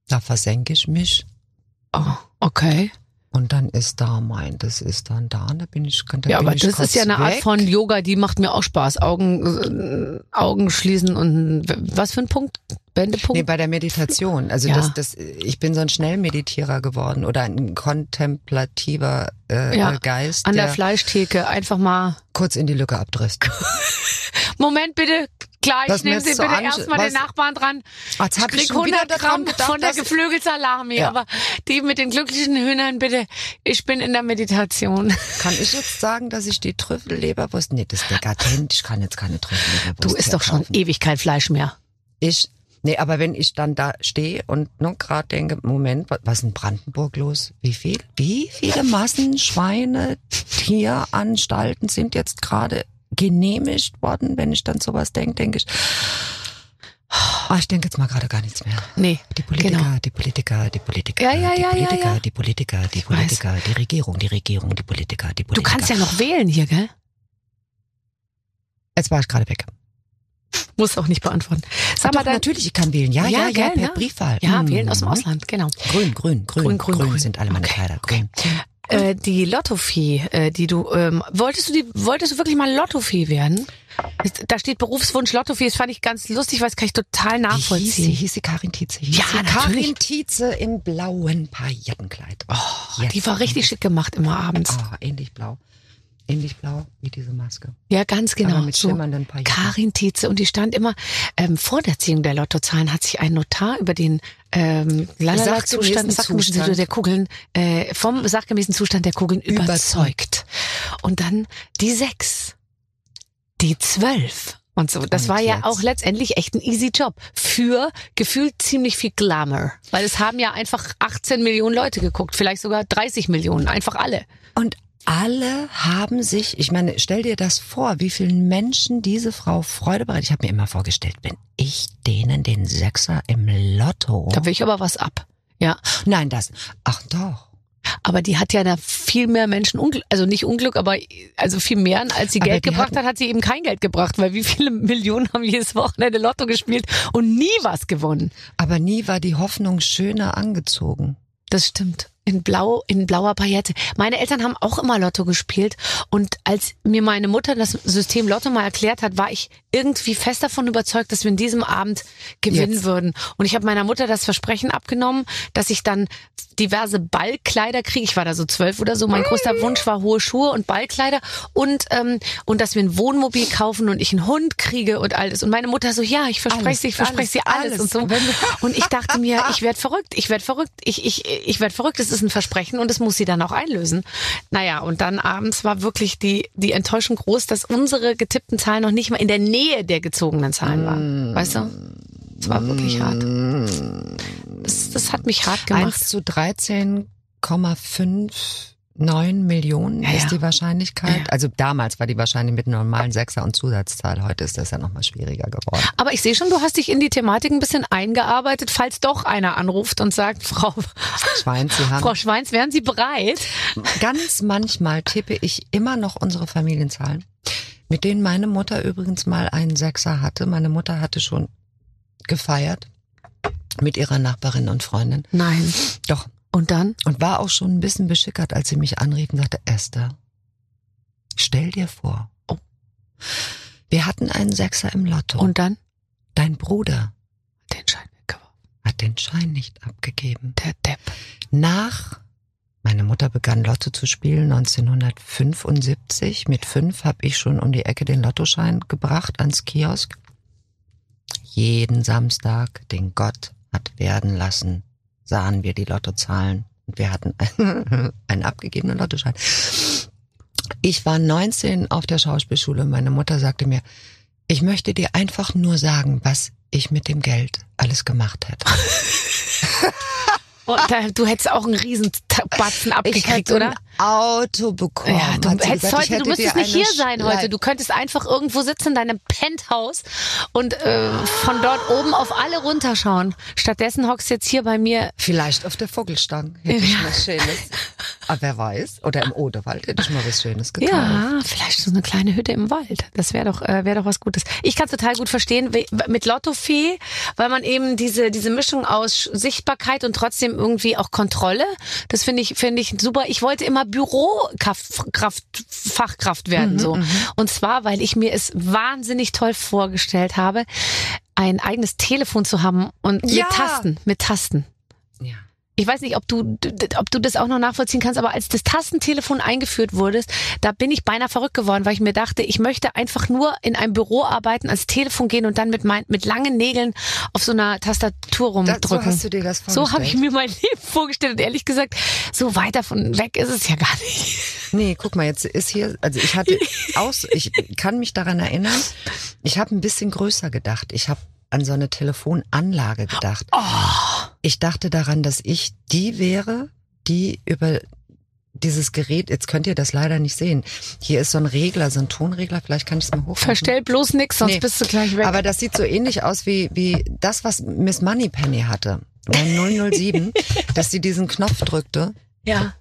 da versenke ich mich Oh, okay. und dann ist da mein, das ist dann da und da bin ich, da Ja, aber das ist ja eine Art weg. von Yoga, die macht mir auch Spaß. Augen, äh, Augen schließen und was für ein Punkt? Wendepunkt? Nee, bei der Meditation. Also Ja. das, das, ich bin so ein Schnellmeditierer geworden oder ein kontemplativer äh, Ja, Geist, An der der Fleischtheke einfach mal. kurz in die Lücke abdrisst. Moment bitte, gleich, Was mir nehmen Sie so bitte erstmal den Nachbarn dran. Jetzt Ich hab ich krieg schon wieder 100 daran Gramm gedacht, von der Geflügelsalami, Ja. aber die mit den glücklichen Hühnern, bitte, ich bin in der Meditation. Kann ich jetzt sagen, dass ich die Trüffelleberwurst, nee, das ist dekadent, ich kann jetzt keine Trüffelleberwurst Du isst doch schon ewig kein Fleisch mehr. Ich, nee, aber wenn ich dann da stehe und nur gerade denke, Moment, wa- was ist in Brandenburg los? Wie viel, wie viele Massen Schweine, Tieranstalten sind jetzt gerade genehmigt worden? Wenn ich dann sowas denke, denke ich, ah, ich denke jetzt mal gerade gar nichts mehr. Nee, Die Politiker, genau. die Politiker, die Politiker, Ja, ja, die ja, ja, Politiker, ja. die Politiker, die. Politiker, die Regierung, die Regierung, die Politiker, die Du Politiker. kannst ja noch wählen hier, gell? Jetzt war ich gerade weg. Muss auch nicht beantworten. Sag mal, natürlich, ich kann wählen. Ja, Ja, ja, gell, per ja. Briefwahl. ja, Mhm. wählen aus dem Ausland, genau. Grün, grün, grün, Grün, grün, grün. sind alle meine Okay, Kleider. Grün. Äh, die Lottofee, äh, die du, ähm, wolltest du die, wolltest du wirklich mal Lottofee werden? Da steht Berufswunsch Lottofee, das fand ich ganz lustig, weil das kann ich total Wie hieß sie? nachvollziehen. Hieß sie Karin Tietze? Hieß Ja, sie natürlich. Karin Tietze im blauen Paillettenkleid. Oh, Die war richtig schick gemacht immer abends. Ah, ähnlich blau. Ähnlich blau wie diese Maske. Ja, ganz genau. Aber mit schimmernden Pailletten. Karin Tietze. Und die stand immer, ähm, vor der Ziehung der Lottozahlen hat sich ein Notar über den ähm, lalala Zustand, Sachgemäßen sachgemäßen Zustand. der Kugeln, äh, vom sachgemäßen Zustand der Kugeln überzeugt. Überzeugt. Und dann die sechs, die zwölf. Und so, das Und war ja jetzt? auch letztendlich echt ein easy Job. Für gefühlt ziemlich viel Glamour. Weil es haben ja einfach 18 Millionen Leute geguckt, vielleicht sogar 30 Millionen, einfach alle. Und alle haben sich, ich meine, stell dir das vor, wie vielen Menschen diese Frau Freude bereitet. Ich habe mir immer vorgestellt, wenn ich denen den Sechser im Lotto. Da will ich aber was ab. Ja. Nein, das. Ach doch. Aber die hat ja da viel mehr Menschen Unglück, also nicht Unglück, aber also viel mehr, als sie Aber Geld gebracht hat, hat sie eben kein Geld gebracht, weil wie viele Millionen haben jedes Wochenende Lotto gespielt und nie was gewonnen. Aber nie war die Hoffnung schöner angezogen. Das stimmt. In blau, in blauer Paillette. Meine Eltern haben auch immer Lotto gespielt und als mir meine Mutter das System Lotto mal erklärt hat, war ich irgendwie fest davon überzeugt, dass wir in diesem Abend gewinnen Jetzt. würden. Und ich habe meiner Mutter das Versprechen abgenommen, dass ich dann diverse Ballkleider kriege. Ich war da so zwölf oder so. Mein größter Wunsch war hohe Schuhe und Ballkleider und ähm, und dass wir ein Wohnmobil kaufen und ich einen Hund kriege und alles. Und meine Mutter so, ja, ich verspreche sie, ich verspreche sie alles, alles, und so. Und ich dachte mir, ich werde verrückt, ich werde verrückt, ich ich ich werde verrückt. Das ist ein Versprechen und das muss sie dann auch einlösen. Naja, und dann abends war wirklich die die Enttäuschung groß, dass unsere getippten Zahlen noch nicht mal in der Nähe der gezogenen Zahlen waren. Weißt du? Es war wirklich hart. Das, das hat mich hart gemacht. 1 zu 13,59 Millionen Ja, ist die Wahrscheinlichkeit. Ja. Also damals war die wahrscheinlich mit normalen Sechser und Zusatzzahl. Heute ist das ja nochmal schwieriger geworden. Aber ich sehe schon, du hast dich in die Thematik ein bisschen eingearbeitet, falls doch einer anruft und sagt, Frau, Schwein, Sie haben Frau Schweins, wären Sie bereit? ganz manchmal tippe ich immer noch unsere Familienzahlen, mit denen meine Mutter übrigens mal einen Sechser hatte. Meine Mutter hatte schon gefeiert mit ihrer Nachbarin und Freundin. Nein. Doch. Und dann? Und war auch schon ein bisschen beschickert, als sie mich anrief und sagte, Esther, stell dir vor, Oh. wir hatten einen Sechser im Lotto. Und dann? dein Bruder Den Schein weggeworfen. hat den Schein nicht abgegeben. Der Depp. Nach, meine Mutter begann Lotto zu spielen 1975. Mit fünf habe ich schon um die Ecke den Lottoschein gebracht ans Kiosk. Jeden Samstag, den Gott hat werden lassen, sahen wir die Lottozahlen und wir hatten einen, abgegebenen Lottoschein. Ich war 19 auf der Schauspielschule und meine Mutter sagte mir, ich möchte dir einfach nur sagen, was ich mit dem Geld alles gemacht hätte. Und da, du hättest auch einen riesen Batzen abgekriegt, oder? Auto bekommen. Ja, du hättest gesagt. Ich heute, du müsstest nicht hier sein heute. Du könntest einfach irgendwo sitzen in deinem Penthouse und äh, von dort oben auf alle runterschauen. Stattdessen hockst du jetzt hier bei mir. Vielleicht auf der Vogelstang hätte ich Ja. was Schönes. Aber wer weiß. Oder im Odewald hätte ich mal was Schönes getan. Ja, vielleicht so eine kleine Hütte im Wald. Das wäre doch, äh, wäre doch was Gutes. Ich kann total gut verstehen mit Lottofee, weil man eben diese diese Mischung aus Sichtbarkeit und trotzdem irgendwie auch Kontrolle. Das finde ich finde ich super. Ich wollte immer Bürokraft Kraft, Fachkraft werden so. Und zwar, weil ich mir es wahnsinnig toll vorgestellt habe, ein eigenes Telefon zu haben und Ja. mit Tasten, mit Tasten. Ich weiß nicht, ob du, ob du das auch noch nachvollziehen kannst, aber als das Tastentelefon eingeführt wurde, da bin ich beinahe verrückt geworden, weil ich mir dachte, ich möchte einfach nur in einem Büro arbeiten, ans Telefon gehen und dann mit, mein, mit langen Nägeln auf so einer Tastatur rumdrücken. so hast du dir das vorgestellt. So habe ich mir mein Leben vorgestellt und ehrlich gesagt, so weit davon weg ist es ja gar nicht. Nee, guck mal, jetzt ist hier, also ich hatte aus, ich kann mich daran erinnern, ich habe ein bisschen größer gedacht. Ich habe an so eine Telefonanlage gedacht. Ich dachte daran, dass ich die wäre, die über dieses Gerät, jetzt könnt ihr das leider nicht sehen. Hier ist so ein Regler, so ein Tonregler, vielleicht kann ich es mal hochmachen. Verstell bloß nix, sonst Nee. bist du gleich weg. Aber das sieht so ähnlich aus wie, wie das, was Miss Moneypenny hatte. Bei 007, dass sie diesen Knopf drückte. ja.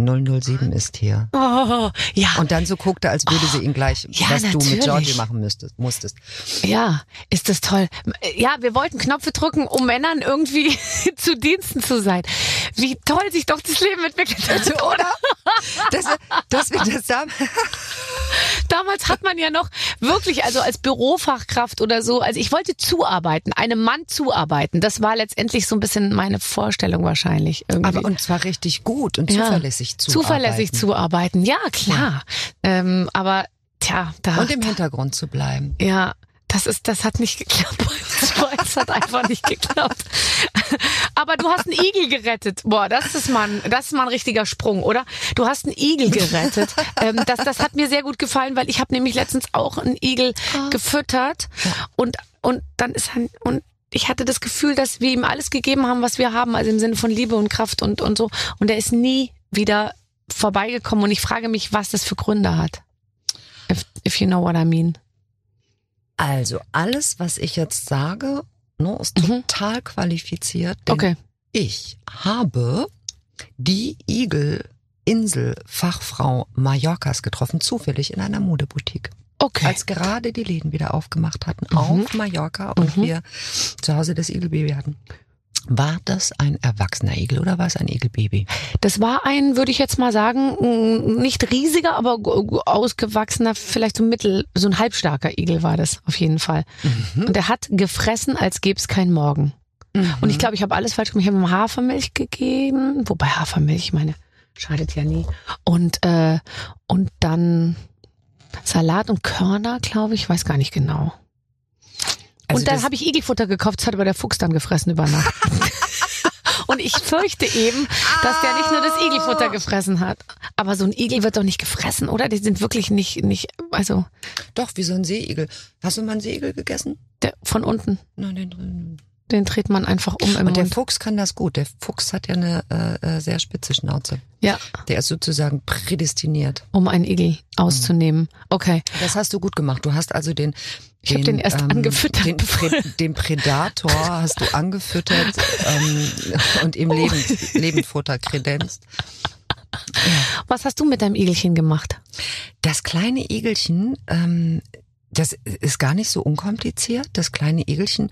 007 ist hier. Oh, ja. Und dann so guckte, als würde sie ihn gleich, Ja, was du mit natürlich. Georgie machen müsstest, musstest. Ja, ist das toll. Ja, wir wollten Knöpfe drücken, um Männern irgendwie zu Diensten zu sein. Wie toll sich doch das Leben entwickelt hat, oder? Das, das wird das da. Damals hat man ja noch wirklich, also als Bürofachkraft oder so, also ich wollte zuarbeiten, einem Mann zuarbeiten. Das war letztendlich so ein bisschen meine Vorstellung wahrscheinlich. Irgendwie. Aber und zwar richtig gut und Ja. Zuverlässig zu. Zuverlässig zuarbeiten, ja klar. Ähm, aber tja, da Und im Hintergrund zu bleiben. Ja, das ist, das hat nicht geklappt. Das hat einfach nicht geklappt. Aber du hast einen Igel gerettet. Boah, das ist mal, ein, das ist mal ein richtiger Sprung, oder? Du hast einen Igel gerettet. Ähm, das, das hat mir sehr gut gefallen, weil ich habe nämlich letztens auch einen Igel gefüttert und und dann ist er und ich hatte das Gefühl, dass wir ihm alles gegeben haben, was wir haben, also im Sinne von Liebe und Kraft und und so. Und er ist nie wieder vorbeigekommen. Und ich frage mich, was das für Gründe hat. If, if you know what I mean. Also alles, was ich jetzt sage, ne, ist Mhm. total qualifiziert. Denn Okay. Ich habe die Igel-Insel-Fachfrau Mallorcas getroffen, zufällig in einer Modeboutique. Okay. Als gerade die Läden wieder aufgemacht hatten Mhm. auf Mallorca und Mhm. wir zu Hause das Igelbaby hatten. War das ein erwachsener Igel oder war es ein Igelbaby? Das war ein, würde ich jetzt mal sagen, nicht riesiger, aber ausgewachsener, vielleicht so mittel, so ein halbstarker Igel war das auf jeden Fall. Und er hat gefressen, als gäbe es keinen Morgen. Und ich glaube, ich habe alles falsch gemacht. Ich habe ihm Hafermilch gegeben, wobei Hafermilch, ich meine, schadet ja nie. Und äh, und dann Salat und Körner, glaube ich, weiß gar nicht genau. Also und dann habe ich Igelfutter gekauft, das hat aber der Fuchs dann gefressen über Nacht. und ich fürchte eben, dass der nicht nur das Igelfutter gefressen hat. Aber so ein Igel wird doch nicht gefressen, oder? Die sind wirklich nicht, nicht, also Doch, wie so ein Seeigel. Hast du mal einen Seeigel gegessen? der, von unten, Nein, den drin. den dreht man einfach um im Und der Mund. Fuchs kann das gut. Der Fuchs hat ja eine äh, äh, sehr spitze Schnauze. Ja, Der ist sozusagen prädestiniert. um einen Igel auszunehmen. Okay. Das hast du gut gemacht. Du hast also den. Ich hab den erst angefüttert, Den, den Predator hast du angefüttert ähm, und ihm Lebend, Lebendfutter kredenzt. Was hast du mit deinem Igelchen gemacht? Das kleine Igelchen, ähm, das ist gar nicht so unkompliziert. Das kleine Igelchen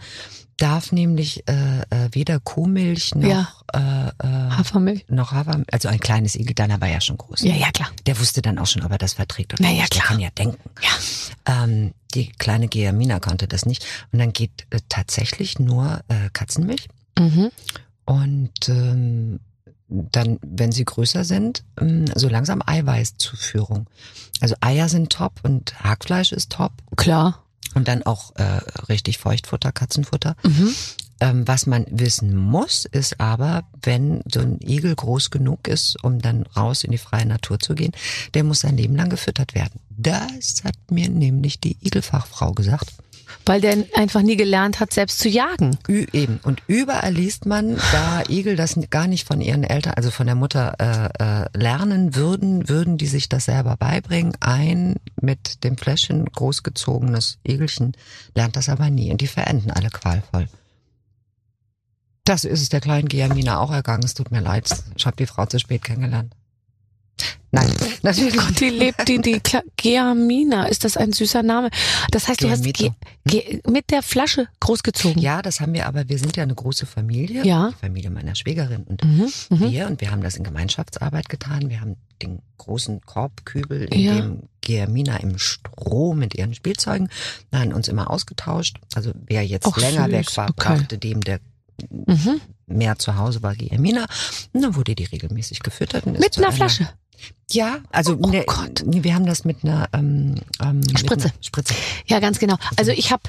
darf nämlich äh, äh, weder Kuhmilch noch Ja. äh, äh, Hafermilch? noch Hafer, also ein kleines Igel, deiner war ja schon groß. Ja, ja, klar. Der wusste dann auch schon, ob er das verträgt oder Na ja, nicht. Der klar. kann ja denken. Ja. Ähm, die kleine Geamina konnte das nicht. Und dann geht äh, tatsächlich nur äh, Katzenmilch. Mhm. Und ähm, dann, wenn sie größer sind, ähm, so langsam Eiweißzuführung. Also Eier sind top und Hackfleisch ist top. Klar. Und dann auch äh, richtig Feuchtfutter, Katzenfutter. Mhm. Ähm, was man wissen muss, ist aber, wenn so ein Igel groß genug ist, um dann raus in die freie Natur zu gehen, der muss sein Leben lang gefüttert werden. Das hat mir nämlich die Igelfachfrau gesagt. Weil der einfach nie gelernt hat, selbst zu jagen. Ü eben. Und überall liest man, da Igel das gar nicht von ihren Eltern, also von der Mutter äh, äh, lernen würden, würden die sich das selber beibringen. Ein mit dem Fläschchen großgezogenes Igelchen lernt das aber nie und die verenden alle qualvoll. Das ist es der kleinen Giamina auch ergangen. Es tut mir leid. Ich habe die Frau zu spät kennengelernt. Nein, natürlich. Gott, die lebt die, die Kla Geamina. Ist das ein süßer Name? Das heißt, du hast Geamito. Ge Ge mit der Flasche großgezogen. Ja, das haben wir, aber wir sind ja eine große Familie. Ja. Die Familie meiner Schwägerin und Mhm, mhm. wir und wir haben das in Gemeinschaftsarbeit getan. Wir haben den großen Korbkübel, in Ja. dem Germina im Stroh mit ihren Spielzeugen, dann uns immer ausgetauscht. Also wer jetzt Ach, länger süß, weg war, okay. brachte dem, der Mhm. mehr zu Hause war, Germina. Und dann wurde die regelmäßig gefüttert. Mit einer Flasche. Ja, also Oh ne, Gott. wir haben das mit einer ähm, ähm, mit Spritze. einer Spritze. Ja, ganz genau. Also ich habe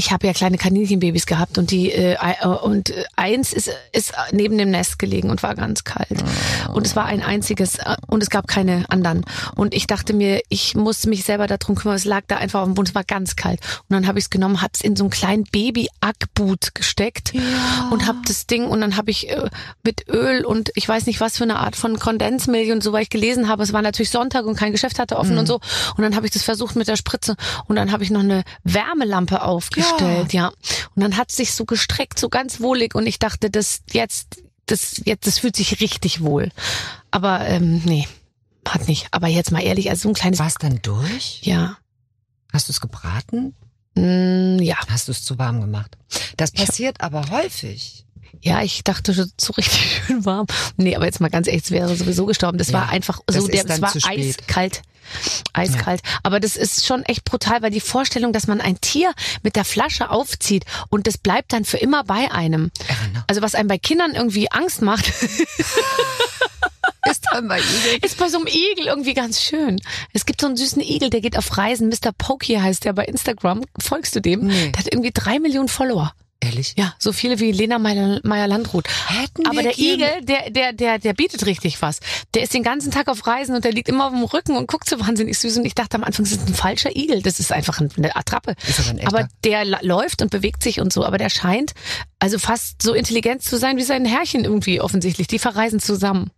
ich habe ja kleine Kaninchenbabys gehabt und die äh, äh, und äh, eins ist ist neben dem Nest gelegen und war ganz kalt. Und es war ein einziges äh, und es gab keine anderen. Und ich dachte mir ich musste mich selber darum kümmern es lag da einfach auf dem Boden es war ganz kalt. Und dann habe ich es genommen habe es in so einen kleinen Baby Ackboot gesteckt und habe das Ding und dann habe ich äh, mit Öl und ich weiß nicht was für eine Art von Kondensmilch und so weil ich gelesen habe es war natürlich Sonntag und kein Geschäft hatte offen und so. Und dann habe ich das versucht mit der Spritze und dann habe ich noch eine Wärmelampe aufgestellt. ja, und dann hat es sich so gestreckt so ganz wohlig und ich dachte das jetzt das jetzt das fühlt sich richtig wohl aber ähm, nee hat nicht aber jetzt mal ehrlich also so ein kleines War es dann durch? ja Hast du es gebraten? mm, ja Hast du es zu warm gemacht? Das passiert aber häufig. Ja, ich dachte schon so richtig schön warm. Nee, aber jetzt mal ganz ehrlich, es wäre sowieso gestorben. Das Ja, war einfach so, der, das war spät. Eiskalt. Eiskalt. Aber das ist schon echt brutal, weil die Vorstellung, dass man ein Tier mit der Flasche aufzieht und das bleibt dann für immer bei einem. Irre, Also was einem bei Kindern irgendwie Angst macht, Ist dann bei Igel. ist bei so einem Igel irgendwie ganz schön. Es gibt so einen süßen Igel, der geht auf Reisen. Mr. Pokey heißt der bei Instagram. Folgst du dem? Nee. Der hat irgendwie drei Millionen Follower. Ehrlich? Ja, so viele wie Lena Meyer- Meyer-Landrut. Hätten Aber der Igel, der, der, der, der bietet richtig was. Der ist den ganzen Tag auf Reisen und der liegt immer auf dem Rücken und guckt so wahnsinnig süß. Und ich dachte am Anfang, das ist ein falscher Igel. Das ist einfach eine Attrappe. Ist aber ein echter. Aber der läuft und bewegt sich und so. Aber der scheint also fast so intelligent zu sein wie sein Herrchen irgendwie offensichtlich. Die verreisen zusammen.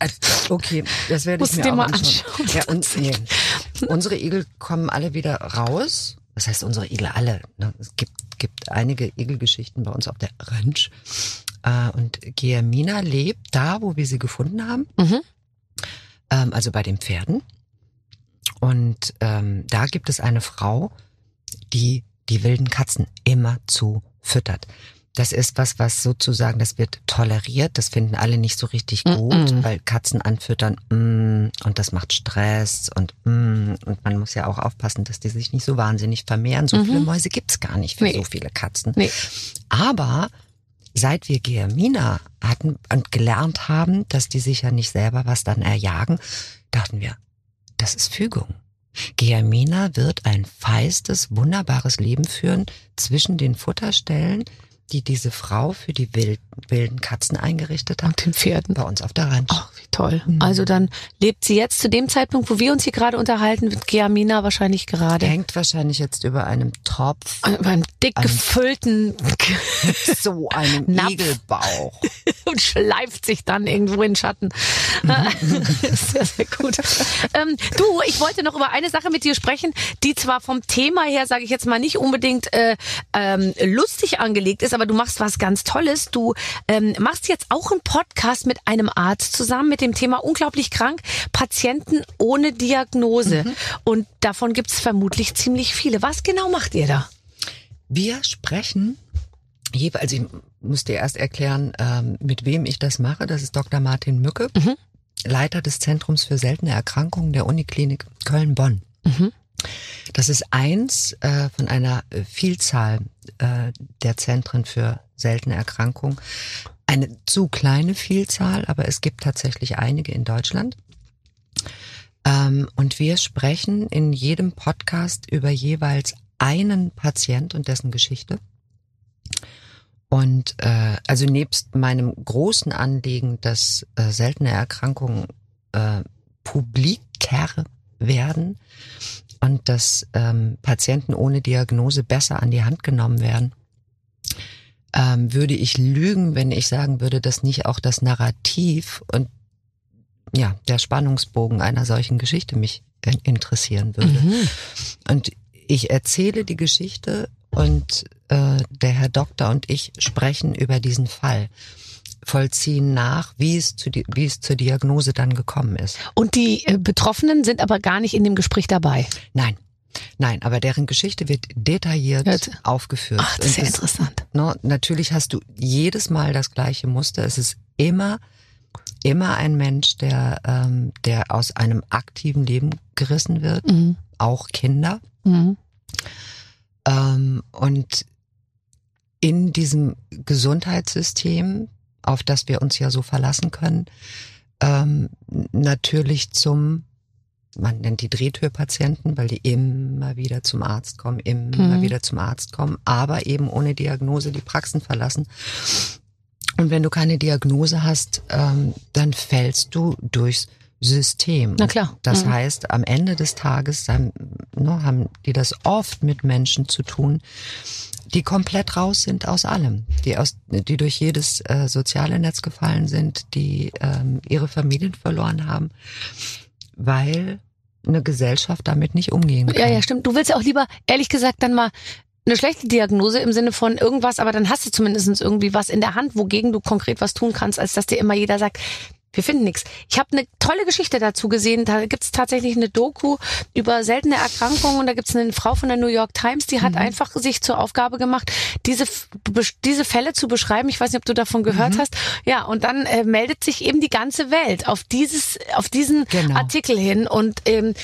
Also, Okay, das werde ich Musst mir auch mal anschauen. anschauen. Ja, und, nee. Unsere Igel kommen alle wieder raus. Das heißt, unsere Igel alle. Ne? Es gibt, gibt einige Igelgeschichten bei uns auf der Ranch. Äh, und Giamina lebt da, wo wir sie gefunden haben. Mhm. Ähm, also bei den Pferden. Und ähm, da gibt es eine Frau, die die wilden Katzen immer zu füttert. Das ist was, was sozusagen, das wird toleriert. Das finden alle nicht so richtig gut, Mm-mm. weil Katzen anfüttern mm, und das macht Stress und mm, und man muss ja auch aufpassen, dass die sich nicht so wahnsinnig vermehren. So viele Mäuse gibt's gar nicht für Mhm. Nee. so viele Katzen. Nee. Aber seit wir Geamina hatten und gelernt haben, dass die sich ja nicht selber was dann erjagen, dachten wir, das ist Fügung. Geamina wird ein feistes, wunderbares Leben führen zwischen den Futterstellen, die diese Frau für die wild, wilden Katzen eingerichtet hat, Und den Pferden. bei uns auf der Ranch. Ach, wie toll. Mhm. Also dann lebt sie jetzt zu dem Zeitpunkt, wo wir uns hier gerade unterhalten, wird Geamina wahrscheinlich gerade Hängt wahrscheinlich jetzt über einem Topf, über einem dick Ein- gefüllten so einem Napf. Igelbauch. und schleift sich dann irgendwo in den Schatten. sehr, sehr gut. Ähm, du, ich wollte noch über eine Sache mit dir sprechen, die zwar vom Thema her, sage ich jetzt mal, nicht unbedingt äh, ähm, lustig angelegt ist, aber du machst was ganz Tolles. Du ähm, machst jetzt auch einen Podcast mit einem Arzt zusammen mit dem Thema unglaublich krank, Patienten ohne Diagnose. Und davon gibt es vermutlich ziemlich viele. Was genau macht ihr da? Wir sprechen jeweils, also ich muss dir erst erklären, ähm, mit wem ich das mache. Das ist Dr. Martin Mücke, Mhm. Leiter des Zentrums für seltene Erkrankungen der Uniklinik Köln-Bonn. Mhm. Das ist eins äh, von einer äh, Vielzahl äh, der Zentren für seltene Erkrankungen. Eine zu kleine Vielzahl, aber es gibt tatsächlich einige in Deutschland. Ähm, und wir sprechen in jedem Podcast über jeweils einen Patient und dessen Geschichte. Und äh, also nebst meinem großen Anliegen, dass äh, seltene Erkrankungen äh, publiker werden und dass ähm, Patienten ohne Diagnose besser an die Hand genommen werden, ähm, würde ich lügen, wenn ich sagen würde, dass nicht auch das Narrativ und ja der Spannungsbogen einer solchen Geschichte mich in- interessieren würde. Mhm. Und ich erzähle die Geschichte und äh, der Herr Doktor und ich sprechen über diesen Fall, vollziehen nach, wie es, zu wie es zur Diagnose dann gekommen ist. Und die äh, Betroffenen sind aber gar nicht in dem Gespräch dabei. Nein, nein, aber deren Geschichte wird detailliert Wird- aufgeführt. Ach, das ist ja interessant. No, natürlich hast du jedes Mal das gleiche Muster. Es ist immer, immer ein Mensch, der, ähm, der aus einem aktiven Leben gerissen wird, Mhm. auch Kinder. Mhm. Ähm, und in diesem Gesundheitssystem, auf das wir uns ja so verlassen können, ähm, natürlich zum, man nennt die Drehtürpatienten, weil die immer wieder zum Arzt kommen, immer Mhm. wieder zum Arzt kommen, aber eben ohne Diagnose die Praxen verlassen. Und wenn du keine Diagnose hast, ähm, dann fällst du durchs System. Na klar. Das Mhm. heißt, am Ende des Tages haben, ne, haben die das oft mit Menschen zu tun, die komplett raus sind aus allem, die aus, die durch jedes äh, soziale Netz gefallen sind, die ähm, ihre Familien verloren haben, weil eine Gesellschaft damit nicht umgehen kann. Ja, ja, stimmt. Du willst ja auch lieber, ehrlich gesagt, dann mal eine schlechte Diagnose im Sinne von irgendwas, aber dann hast du zumindest irgendwie was in der Hand, wogegen du konkret was tun kannst, als dass dir immer jeder sagt, wir finden nichts. Ich habe eine tolle Geschichte dazu gesehen. Da gibt's tatsächlich eine Doku über seltene Erkrankungen und da gibt's eine Frau von der New York Times, die hat einfach sich zur Aufgabe gemacht, diese diese Fälle zu beschreiben. Ich weiß nicht, ob du davon gehört hast. Ja, und dann äh, meldet sich eben die ganze Welt auf dieses auf diesen Genau. Artikel hin und ähm, äh,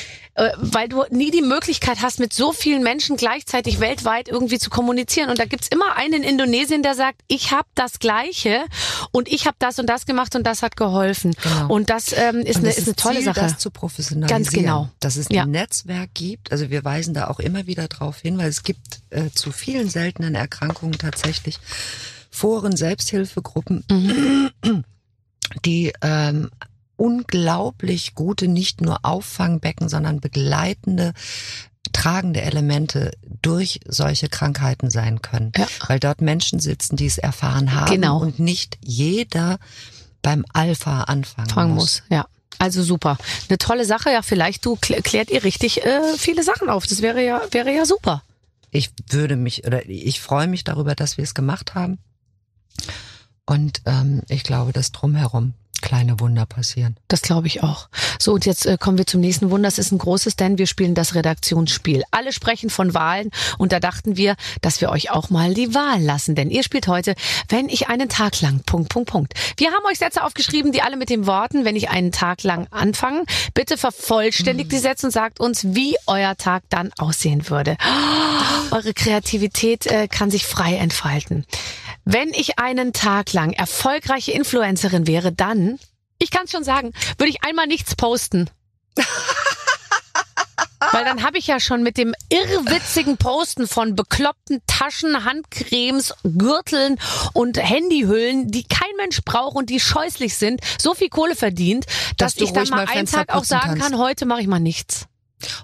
weil du nie die Möglichkeit hast, mit so vielen Menschen gleichzeitig weltweit irgendwie zu kommunizieren. Und da gibt's immer einen in Indonesien, der sagt, ich habe das Gleiche und ich habe das und das gemacht und das hat geholfen. Genau. Und das ähm, ist, Und eine, es ist eine tolle Ziel, Sache. das zu professionalisieren. Ganz genau. Dass es ein Ja. Netzwerk gibt. Also wir weisen da auch immer wieder drauf hin, weil es gibt äh, zu vielen seltenen Erkrankungen tatsächlich Foren, Selbsthilfegruppen, Mhm. die ähm, unglaublich gute, nicht nur Auffangbecken, sondern begleitende tragende Elemente durch solche Krankheiten sein können, Ja. weil dort Menschen sitzen, die es erfahren haben Genau. und nicht jeder beim Alpha anfangen fangen muss. muss. Ja. Also super. Eine tolle Sache. Ja, vielleicht du klä- klärt ihr richtig äh, viele Sachen auf. Das wäre ja, wäre ja super. ich würde mich oder ich freue mich darüber, dass wir es gemacht haben. Und ähm, ich glaube, das drumherum kleine Wunder passieren. Das glaube ich auch. So, und jetzt äh, kommen wir zum nächsten Wunder. Das ist ein großes, denn wir spielen das Redaktionsspiel. Alle sprechen von Wahlen und da dachten wir, dass wir euch auch mal die Wahl lassen. Denn ihr spielt heute, wenn ich einen Tag lang, Punkt, Punkt, Punkt. Wir haben euch Sätze aufgeschrieben, die alle mit den Worten, wenn ich einen Tag lang anfangen. Bitte vervollständigt die Sätze und sagt uns, wie euer Tag dann aussehen würde. Eure Kreativität äh, kann sich frei entfalten. Wenn ich einen Tag lang erfolgreiche Influencerin wäre, dann, ich kann es schon sagen, würde ich einmal nichts posten. Weil dann habe ich ja schon mit dem irrwitzigen Posten von bekloppten Taschen, Handcremes, Gürteln und Handyhüllen, die kein Mensch braucht und die scheußlich sind, so viel Kohle verdient, dass, Dass ich dann mal mal einen Tag auch sagen kannst. kann, heute mache ich mal nichts.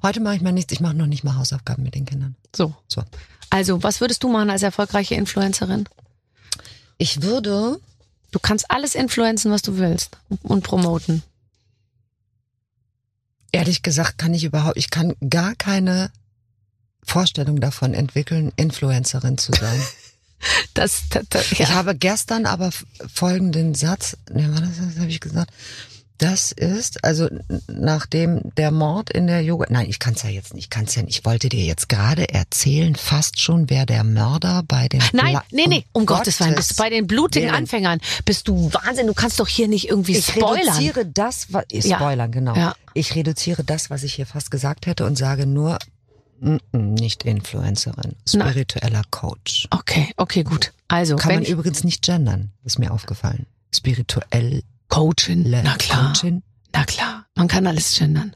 Heute mache ich mal nichts, ich mache noch nicht mal Hausaufgaben mit den Kindern. So. So. Also, was würdest du machen als erfolgreiche Influencerin? Ich würde, Du kannst alles influenzen, was du willst und promoten. ehrlich gesagt, kann ich überhaupt, ich kann gar keine Vorstellung davon entwickeln, Influencerin zu sein. Das, das, das Ich ja. habe gestern aber folgenden Satz, ne, war das, das habe ich gesagt. Das ist, also nachdem der Mord in der Yoga, nein, ich kann es ja jetzt nicht, ich kann es ja nicht. Ich wollte dir jetzt gerade erzählen, fast schon, wer der Mörder bei den Nein, Bla- nee, nee, um Gottes Willen, bist du bei den blutigen Willen. Anfängern, bist du Wahnsinn, du kannst doch hier nicht irgendwie Ich spoilern. reduziere das, was, Ja. Spoilern, genau. Ja. Ich reduziere das, was ich hier fast gesagt hätte und sage nur, mm, mm, nicht Influencerin, Nein. spiritueller Coach. Okay, okay, gut. Also, Kann man ich, übrigens nicht gendern, ist mir aufgefallen. Spirituelle Coachin, na klar, Coachin. na klar, man kann alles gendern.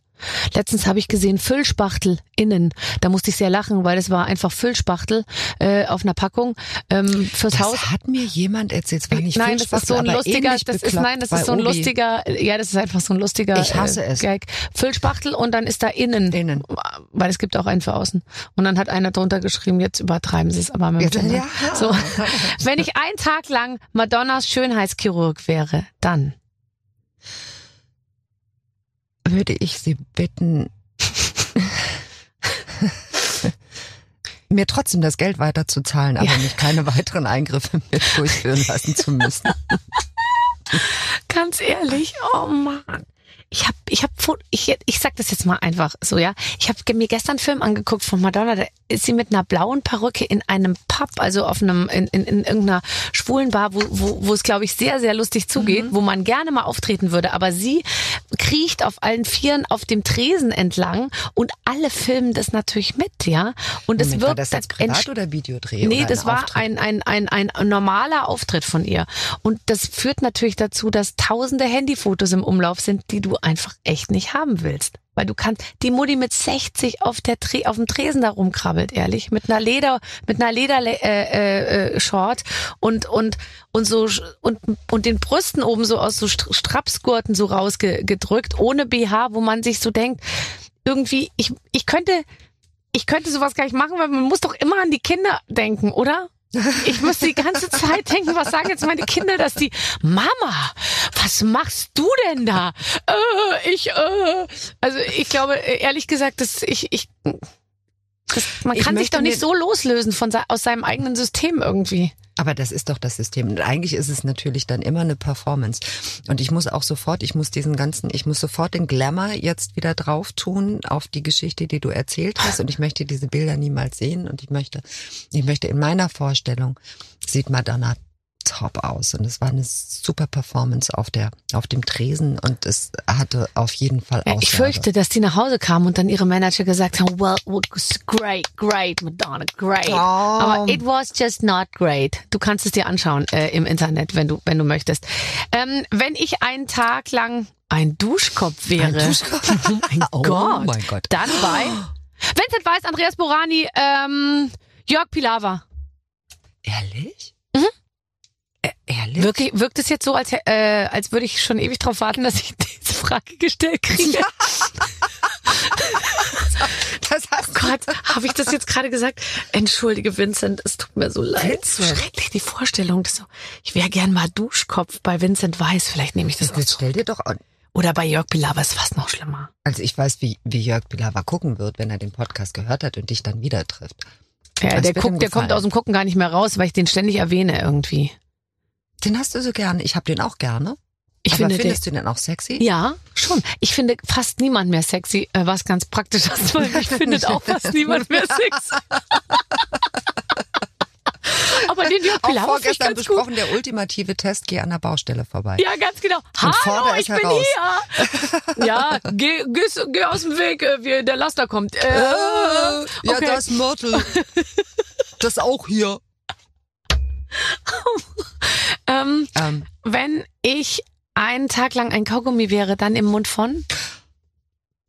Letztens habe ich gesehen Füllspachtel innen. Da musste ich sehr lachen, weil es war einfach Füllspachtel äh, auf einer Packung ähm, fürs Das Haus. hat mir jemand erzählt. Es war nicht nein, das ist so ein lustiger, das ist nein, das ist so ein Obi. lustiger, ja, das ist einfach so ein lustiger Ich hasse äh, es. Gag. Füllspachtel und dann ist da innen, Innen. weil es gibt auch einen für außen. Und dann hat einer drunter geschrieben, jetzt übertreiben sie es aber mit dem ja. So, wenn ich einen Tag lang Madonnas Schönheitschirurg wäre, dann Würde ich Sie bitten, mir trotzdem das Geld weiterzuzahlen, aber Ja. mich keine weiteren Eingriffe mehr durchführen lassen zu müssen. Ganz ehrlich, oh Mann. Ich hab, ich hab, Fo- ich, ich sag das jetzt mal einfach so, ja. Ich habe mir gestern einen Film angeguckt von Madonna, da ist sie mit einer blauen Perücke in einem Pub, also auf einem, in, in, in irgendeiner schwulen Bar, wo, wo, wo es, glaube ich, sehr, sehr lustig zugeht, wo man gerne mal auftreten würde. Aber sie kriecht auf allen Vieren auf dem Tresen entlang und alle filmen das natürlich mit, ja. Und es Moment, wird war das jetzt privat oder Videodreh? Nee, oder das war Auftritt? ein, ein, ein, ein normaler Auftritt von ihr. Und das führt natürlich dazu, dass tausende Handyfotos im Umlauf sind, die du einfach echt nicht haben willst. Weil du kannst, die Mutti mit 60 auf der auf dem Tresen da rumkrabbelt, ehrlich, mit einer Leder, mit einer Leder äh, äh, äh, Short und und und so und und den Brüsten oben so aus so Str- Strapsgurten so rausgedrückt, ohne BH, wo man sich so denkt, irgendwie, ich ich könnte ich könnte sowas gar nicht machen, weil man muss doch immer an die Kinder denken, oder? Ich muss die ganze Zeit denken, was sagen jetzt meine Kinder, dass die Mama, was machst du denn da? Äh, ich, äh. Also ich glaube, ehrlich gesagt, dass ich, ich, das, man kann sich doch nicht so loslösen von aus seinem eigenen System irgendwie. Aber das ist doch das System. Und eigentlich ist es natürlich dann immer eine Performance. Und ich muss auch sofort, ich muss diesen ganzen, ich muss sofort den Glamour jetzt wieder drauf tun auf die Geschichte, die du erzählt hast. Und ich möchte diese Bilder niemals sehen. Und ich möchte, ich möchte in meiner Vorstellung sieht Madonna top aus. Und es war eine super Performance auf der, auf dem Tresen. Und es hatte auf jeden Fall Ja, Aussage. ich fürchte, dass die nach Hause kamen und dann ihre Manager gesagt haben, well, well, great, great, Madonna, great. Oh. Aber it was just not great. Du kannst es dir anschauen äh, im Internet, wenn du, wenn du möchtest. Ähm, wenn ich einen Tag lang ein Duschkopf wäre, Ein Duschkopf? oh mein Oh Gott, mein Gott. dann bei Vincent Weiß, Andreas Borani, ähm, Jörg Pilawa. Ehrlich? Ehrlich? Wirklich, wirkt es jetzt so, als, äh, als würde ich schon ewig darauf warten, dass ich diese Frage gestellt kriege? Das hast du Gott, habe ich das jetzt gerade gesagt? Entschuldige, Vincent, es tut mir so leid. So Vincent. schrecklich die Vorstellung. So, ich wäre gern mal Duschkopf bei Vincent Weiß. Vielleicht nehme ich das Jetzt stell dir doch Oder bei Jörg Pilawa ist fast noch schlimmer. Also ich weiß, wie, wie Jörg Pilawa gucken wird, wenn er den Podcast gehört hat und dich dann wieder trifft. Ja, der guckt, der kommt aus dem Gucken gar nicht mehr raus, weil ich den ständig erwähne irgendwie. Den hast du so gerne. Ich habe den auch gerne. Ich Aber finde den, findest du den auch sexy? ja, schon. Ich finde fast niemand mehr sexy, äh, was ganz praktisch ist, weil mich findet auch fast niemand mehr sexy. Aber den Jörg Auch finde ich vorgestern ganz gut. besprochen, der ultimative Test, geh an der Baustelle vorbei. Ja, ganz genau. Hallo, fordere ich bin heraus. hier. Ja, geh, geh, geh aus dem Weg, äh, wir, der Laster kommt. Äh, ja, okay. das Mörtel. das auch hier. ähm, Ähm, wenn ich einen Tag lang ein Kaugummi wäre, dann im Mund von?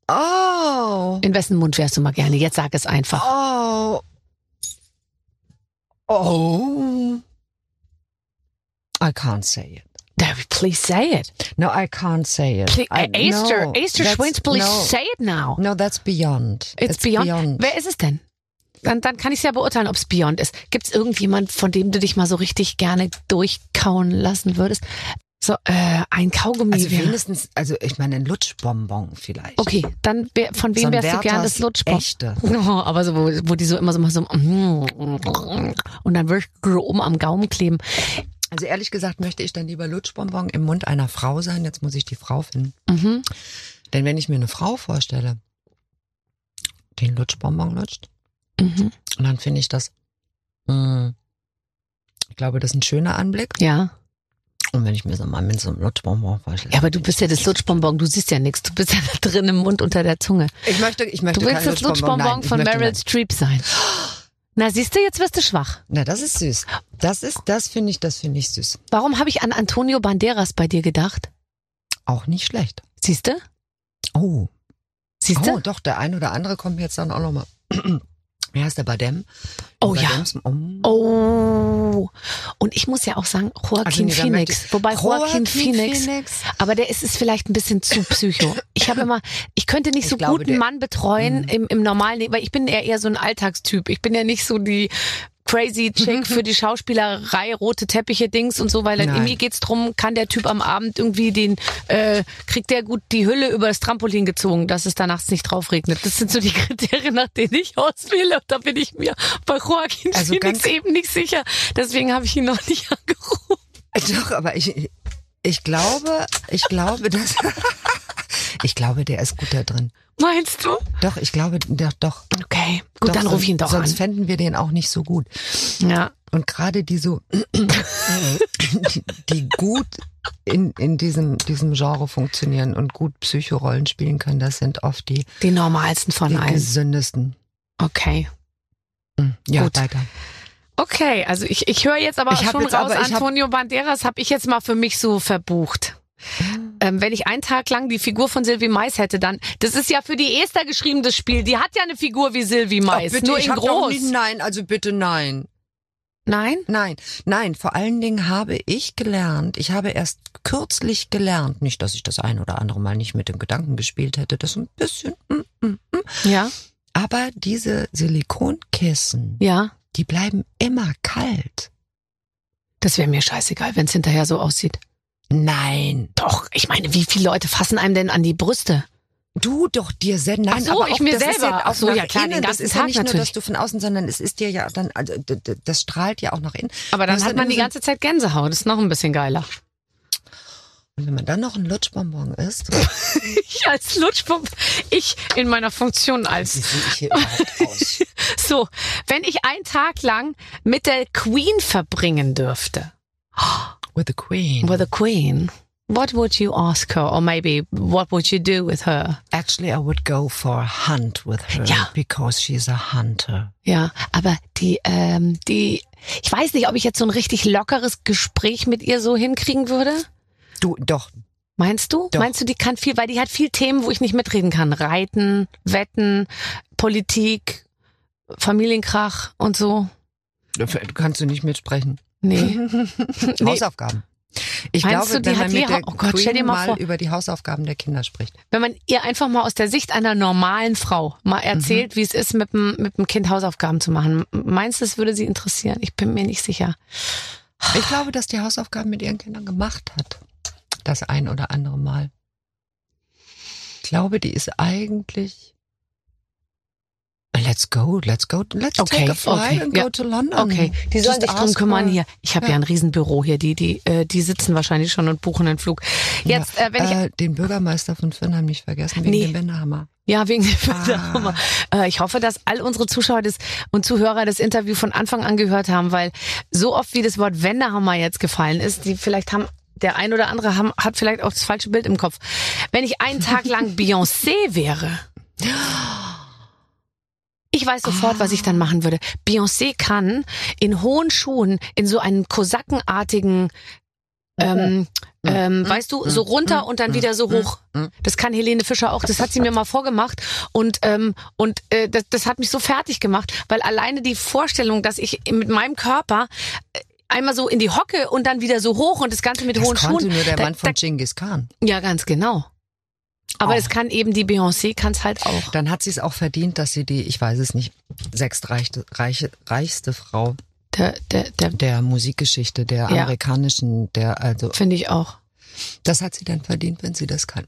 oh. In wessen Mund wärst du mal gerne? Jetzt sag es einfach. Oh. Oh. I can't say it. Please say it. No, I can't say it. Please, I, Esther, no, that's- Schwins, please no, say it now. No, that's beyond. It's, beyond. Wer ist es denn? Dann, dann kann ich ja beurteilen, ob es Beyond ist. Gibt es irgendjemand, von dem du dich mal so richtig gerne durchkauen lassen würdest? So, äh, ein Kaugummi Also wäre. wenigstens, also ich meine ein Lutschbonbon vielleicht. Okay, dann von wem So wärst du gern Werthers das Lutschbon? Echte. Oh, aber so, wo, wo die so immer so mal so und dann wirklich oben am Gaumen kleben. Also ehrlich gesagt möchte ich dann lieber Lutschbonbon im Mund einer Frau sein. Jetzt muss ich die Frau finden. Mhm. Denn wenn ich mir eine Frau vorstelle, die einen Lutschbonbon lutscht, Mhm. und dann finde ich das, mh, ich glaube, das ist ein schöner Anblick. Ja. Und wenn ich mir so mal mit so einem Lutschbonbon vorstelle. ja, aber du bist ja das Lutschbonbon, du siehst ja nichts. Du bist ja da drin im Mund unter der Zunge. ich möchte, ich möchte Du willst das Lutschbonbon ich von Meryl. Streep sein. Na, siehst du, jetzt wirst du schwach. Na, das ist süß. Das ist, das finde ich, das finde ich süß. Warum habe ich an Antonio Banderas bei dir gedacht? Auch nicht schlecht. Siehst du? Oh. Siehst du? Oh, doch, der ein oder andere kommt mir jetzt dann auch nochmal. Wie heißt der Badem? Oh ja. Oh. Und ich muss ja auch sagen, Joaquin Also nee, Phoenix. ich- Wobei Joaquin, Joaquin Phoenix, Phoenix. aber der ist es vielleicht ein bisschen zu psycho. Ich habe immer, ich könnte nicht Ich so glaube, gut einen der- Mhm. Mann betreuen im, im normalen Leben, weil ich bin eher, eher so ein Alltagstyp. Ich bin ja nicht so die crazy Chick für die Schauspielerei, rote Teppiche Dings und so, weil dann mir geht's drum, kann der Typ am Abend irgendwie den, äh, kriegt der gut die Hülle über das Trampolin gezogen, dass es da nachts nicht drauf regnet. Das sind so die Kriterien, nach denen ich auswähle. Und da bin ich mir bei Joaquin Also Phoenix eben nicht sicher. Deswegen habe ich ihn noch nicht angerufen. Doch, aber ich, ich glaube, ich glaube, dass, ich glaube, der ist gut da drin. Meinst du? Doch, ich glaube, doch, doch. Okay, gut, doch, dann rufe ich ihn doch Sonst an. fänden wir den auch nicht so gut. Ja. Und gerade die so, die, die gut in, in diesem, diesem Genre funktionieren und gut Psychorollen spielen können, das sind oft die, Die normalsten von die allen. gesündesten. Okay. Hm, Ja, Gut. weiter. Okay, also ich, ich höre jetzt aber Ich schon jetzt raus, aber- ich hab- Antonio Banderas habe ich jetzt mal für mich so verbucht. Ähm, wenn ich einen Tag lang die Figur von Sylvie Mais hätte, dann, das ist ja für die Esther geschrieben, das Spiel. Die hat ja eine Figur wie Sylvie Mais, Ach, bitte, nur in groß. Nie, nein, also bitte nein. Nein? Nein, nein, vor allen Dingen habe ich gelernt, ich habe erst kürzlich gelernt, nicht, dass ich das ein oder andere Mal nicht mit dem Gedanken gespielt hätte, das ein bisschen, mm, mm, mm. Ja, aber diese Silikonkissen, ja. Die bleiben immer kalt. Das wäre mir scheißegal, wenn es hinterher so aussieht. Nein, Doch, ich meine, wie viele Leute fassen einem denn an die Brüste? du doch dir selbst, nein, Ach so, aber ich auch, mir das Ist selber. ja auch so, ja klar, den innen, das ist Tag ja nicht natürlich. nur, dass du von außen, sondern es ist dir ja dann, also, das strahlt ja auch nach innen. Aber dann hat man die ganze Zeit Gänsehaut. Das ist noch ein bisschen geiler. Und wenn man dann noch ein Lutschbonbon isst, Ich als Lutschpump, ich in meiner Funktion wie als sehe ich hier überhaupt aus? So, wenn ich einen Tag lang mit der Queen verbringen dürfte, With the Queen. with the Queen, what would you ask her? Or maybe what would you do with her? Actually, I would go for a hunt with her Ja. because she's a hunter. Ja, aber die, ähm, die, ich weiß nicht, ob ich jetzt so ein richtig lockeres Gespräch mit ihr so hinkriegen würde. Du, doch, Meinst du? Doch. Meinst du, die kann viel, weil die hat viel Themen, wo ich nicht mitreden kann. Reiten, Wetten, Politik, Familienkrach und so. du kannst du nicht mitsprechen. Nee. nee. Hausaufgaben. Ich Meinst glaube, du, die wenn man hat mit die der oh Gott, Queen stell dir mal mal vor. über die Hausaufgaben der Kinder spricht. wenn man ihr einfach mal aus der Sicht einer normalen Frau mal Mhm. erzählt, wie es ist, mit dem, mit dem Kind Hausaufgaben zu machen. Meinst du, es würde sie interessieren? Ich bin mir nicht sicher. Ich glaube, dass die Hausaufgaben mit ihren Kindern gemacht hat. Das ein oder andere Mal. Ich glaube, die ist eigentlich Let's go, let's go, let's Okay, take a flight okay, and ja. go to London. Okay, die sollen sich drum kümmern hier. Ich habe ja. ein Riesenbüro hier, die, die, äh, die sitzen wahrscheinlich schon und buchen einen Flug. Jetzt, ja, äh, wenn ich äh, den Bürgermeister von Firnheim nicht vergessen, wegen Nee. dem Wendehammer. Ja, wegen dem Ah. Förderhammer. Äh, Ich hoffe, dass all unsere Zuschauer das und Zuhörer das Interview von Anfang an gehört haben, weil so oft wie das Wort Wendehammer jetzt gefallen ist, die vielleicht haben der ein oder andere haben, hat vielleicht auch das falsche Bild im Kopf. Wenn ich einen Tag lang Beyoncé wäre, ich weiß sofort, was ich dann machen würde. Beyoncé kann in hohen Schuhen, in so einen kosakenartigen, ähm, ähm, weißt du, so runter und dann wieder so hoch. Das kann Helene Fischer auch. Das hat sie mir mal vorgemacht und ähm, und äh, das, das hat mich so fertig gemacht, weil alleine die Vorstellung, dass ich mit meinem Körper äh, einmal so in die Hocke und dann wieder so hoch und das Ganze mit Das hohen konnte Schuhen. nur der da, Mann von Genghis Khan. ja, ganz genau. Aber es kann eben die Beyoncé, kann es halt auch. Dann hat sie es auch verdient, dass sie die, ich weiß es nicht, sechstreichste, reiche, reichste Frau Der, der, der, der Musikgeschichte, der Ja. amerikanischen, der, also, finde ich auch. das hat sie dann verdient, wenn sie das kann.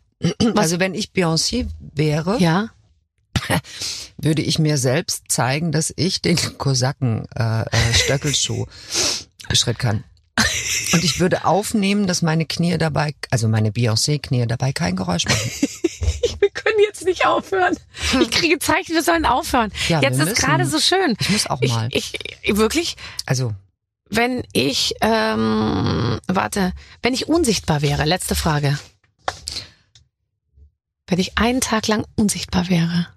Also wenn ich Beyoncé wäre, Ja. würde ich mir selbst zeigen, dass ich den Kosaken äh, äh, Stöckelschuh Schritt kann. Und ich würde aufnehmen, dass meine Knie dabei, also meine Beyoncé-Knie dabei kein Geräusch machen. Wir können jetzt nicht aufhören. Ich kriege Zeichen, wir sollen aufhören. Ja, jetzt ist gerade so schön. Ich muss auch mal. ich, ich wirklich, Also, wenn ich, ähm, warte, wenn ich unsichtbar wäre, letzte Frage. Wenn ich einen Tag lang unsichtbar wäre.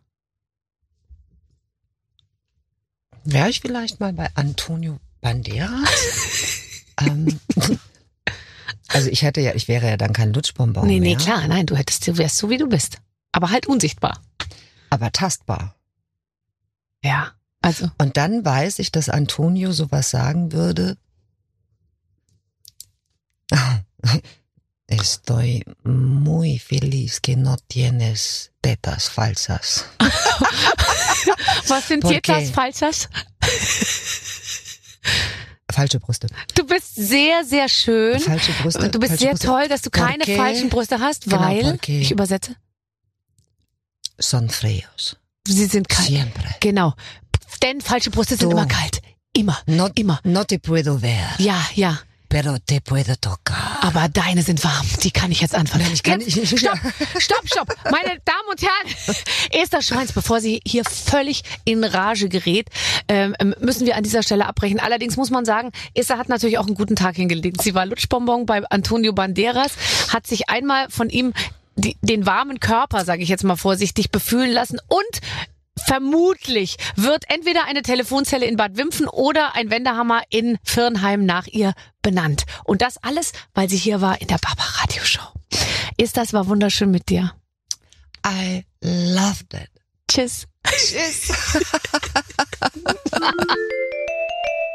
wäre ich vielleicht mal bei Antonio Banderas? ähm, also ich hätte ja, ich wäre ja dann kein Lutschbonbon nee, nee, mehr, klar, nein, du hättest, du wärst so wie du bist. Aber halt unsichtbar. aber tastbar. Ja. Also, Und dann weiß ich, dass Antonio sowas sagen würde. Estoy muy feliz que no tienes tetas falsas. was sind ¿Por Tietas qué? Falsas? Falsche Brüste. Du bist sehr, sehr schön. Falsche Brüste. Du bist sehr Brüste. toll, dass du keine Porque falschen Brüste hast, Genau, weil, porque- ich übersetze, Son fríos. sie sind kalt. Siempre. Genau. Denn falsche Brüste sind Du. immer kalt. Immer. No, Immer. no te puedo ver, Ja, ja. Pero te puedo tocar. Aber deine sind warm. Die kann ich jetzt anfangen. Nein, ich kann jetzt, nicht- ich- Stopp, stopp, stopp. Meine Damen und Herren, Esther Schweins, bevor sie hier völlig in Rage gerät, ähm, müssen wir an dieser Stelle abbrechen. Allerdings muss man sagen, Esther hat natürlich auch einen guten Tag hingelegt. Sie war Lutschbonbon bei Antonio Banderas, hat sich einmal von ihm die, den warmen Körper, sage ich jetzt mal vorsichtig, befühlen lassen und Vermutlich wird entweder eine Telefonzelle in Bad Wimpfen oder ein Wendehammer in Firnheim nach ihr benannt. Und das alles, weil sie hier war in der Barbara Radio Show. Ist das war wunderschön mit dir. I loved it. Tschüss. Tschüss.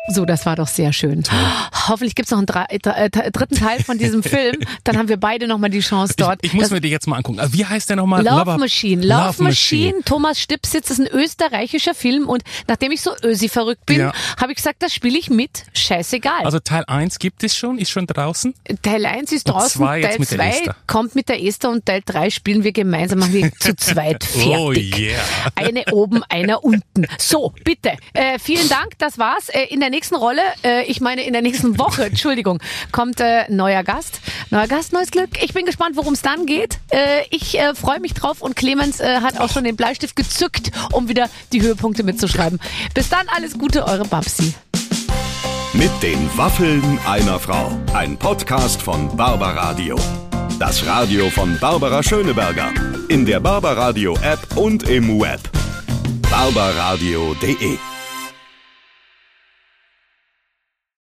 So, das war doch sehr schön. Hoffentlich gibt's noch einen drei, äh, dritten Teil von diesem Film. Dann haben wir beide nochmal die Chance dort. Ich, ich muss Das- mir die jetzt mal angucken. Also Wie heißt der nochmal? Love Machine. Love, Love Machine. Machine. Thomas Stipsitz ist ein österreichischer Film und nachdem ich so ösi verrückt bin, Ja. habe ich gesagt, das spiele ich mit. Scheißegal. Also Teil 1 gibt es schon, ist schon draußen. Teil 1 ist draußen, zwei Teil mit der 2 Esther. kommt mit der Esther und Teil 3 spielen wir gemeinsam, machen wir zu zweit fertig. Oh yeah. Eine oben, einer unten. So, bitte. Äh, vielen Dank, das war's. Äh, in der nächsten Rolle, äh, ich meine in der nächsten Woche, Entschuldigung, kommt äh, neuer Gast. Neuer Gast, neues Glück. Ich bin gespannt, worum es dann geht. Äh, ich äh, freue mich drauf und Clemens äh, hat auch schon den Bleistift gezückt, um wieder die Höhepunkte mitzuschreiben. Bis dann, alles Gute, eure Babsi. Mit den Waffeln einer Frau. Ein Podcast von Barbaradio. Das Radio von Barbara Schöneberger. In der Barbaradio App und im Web. barbaradio.de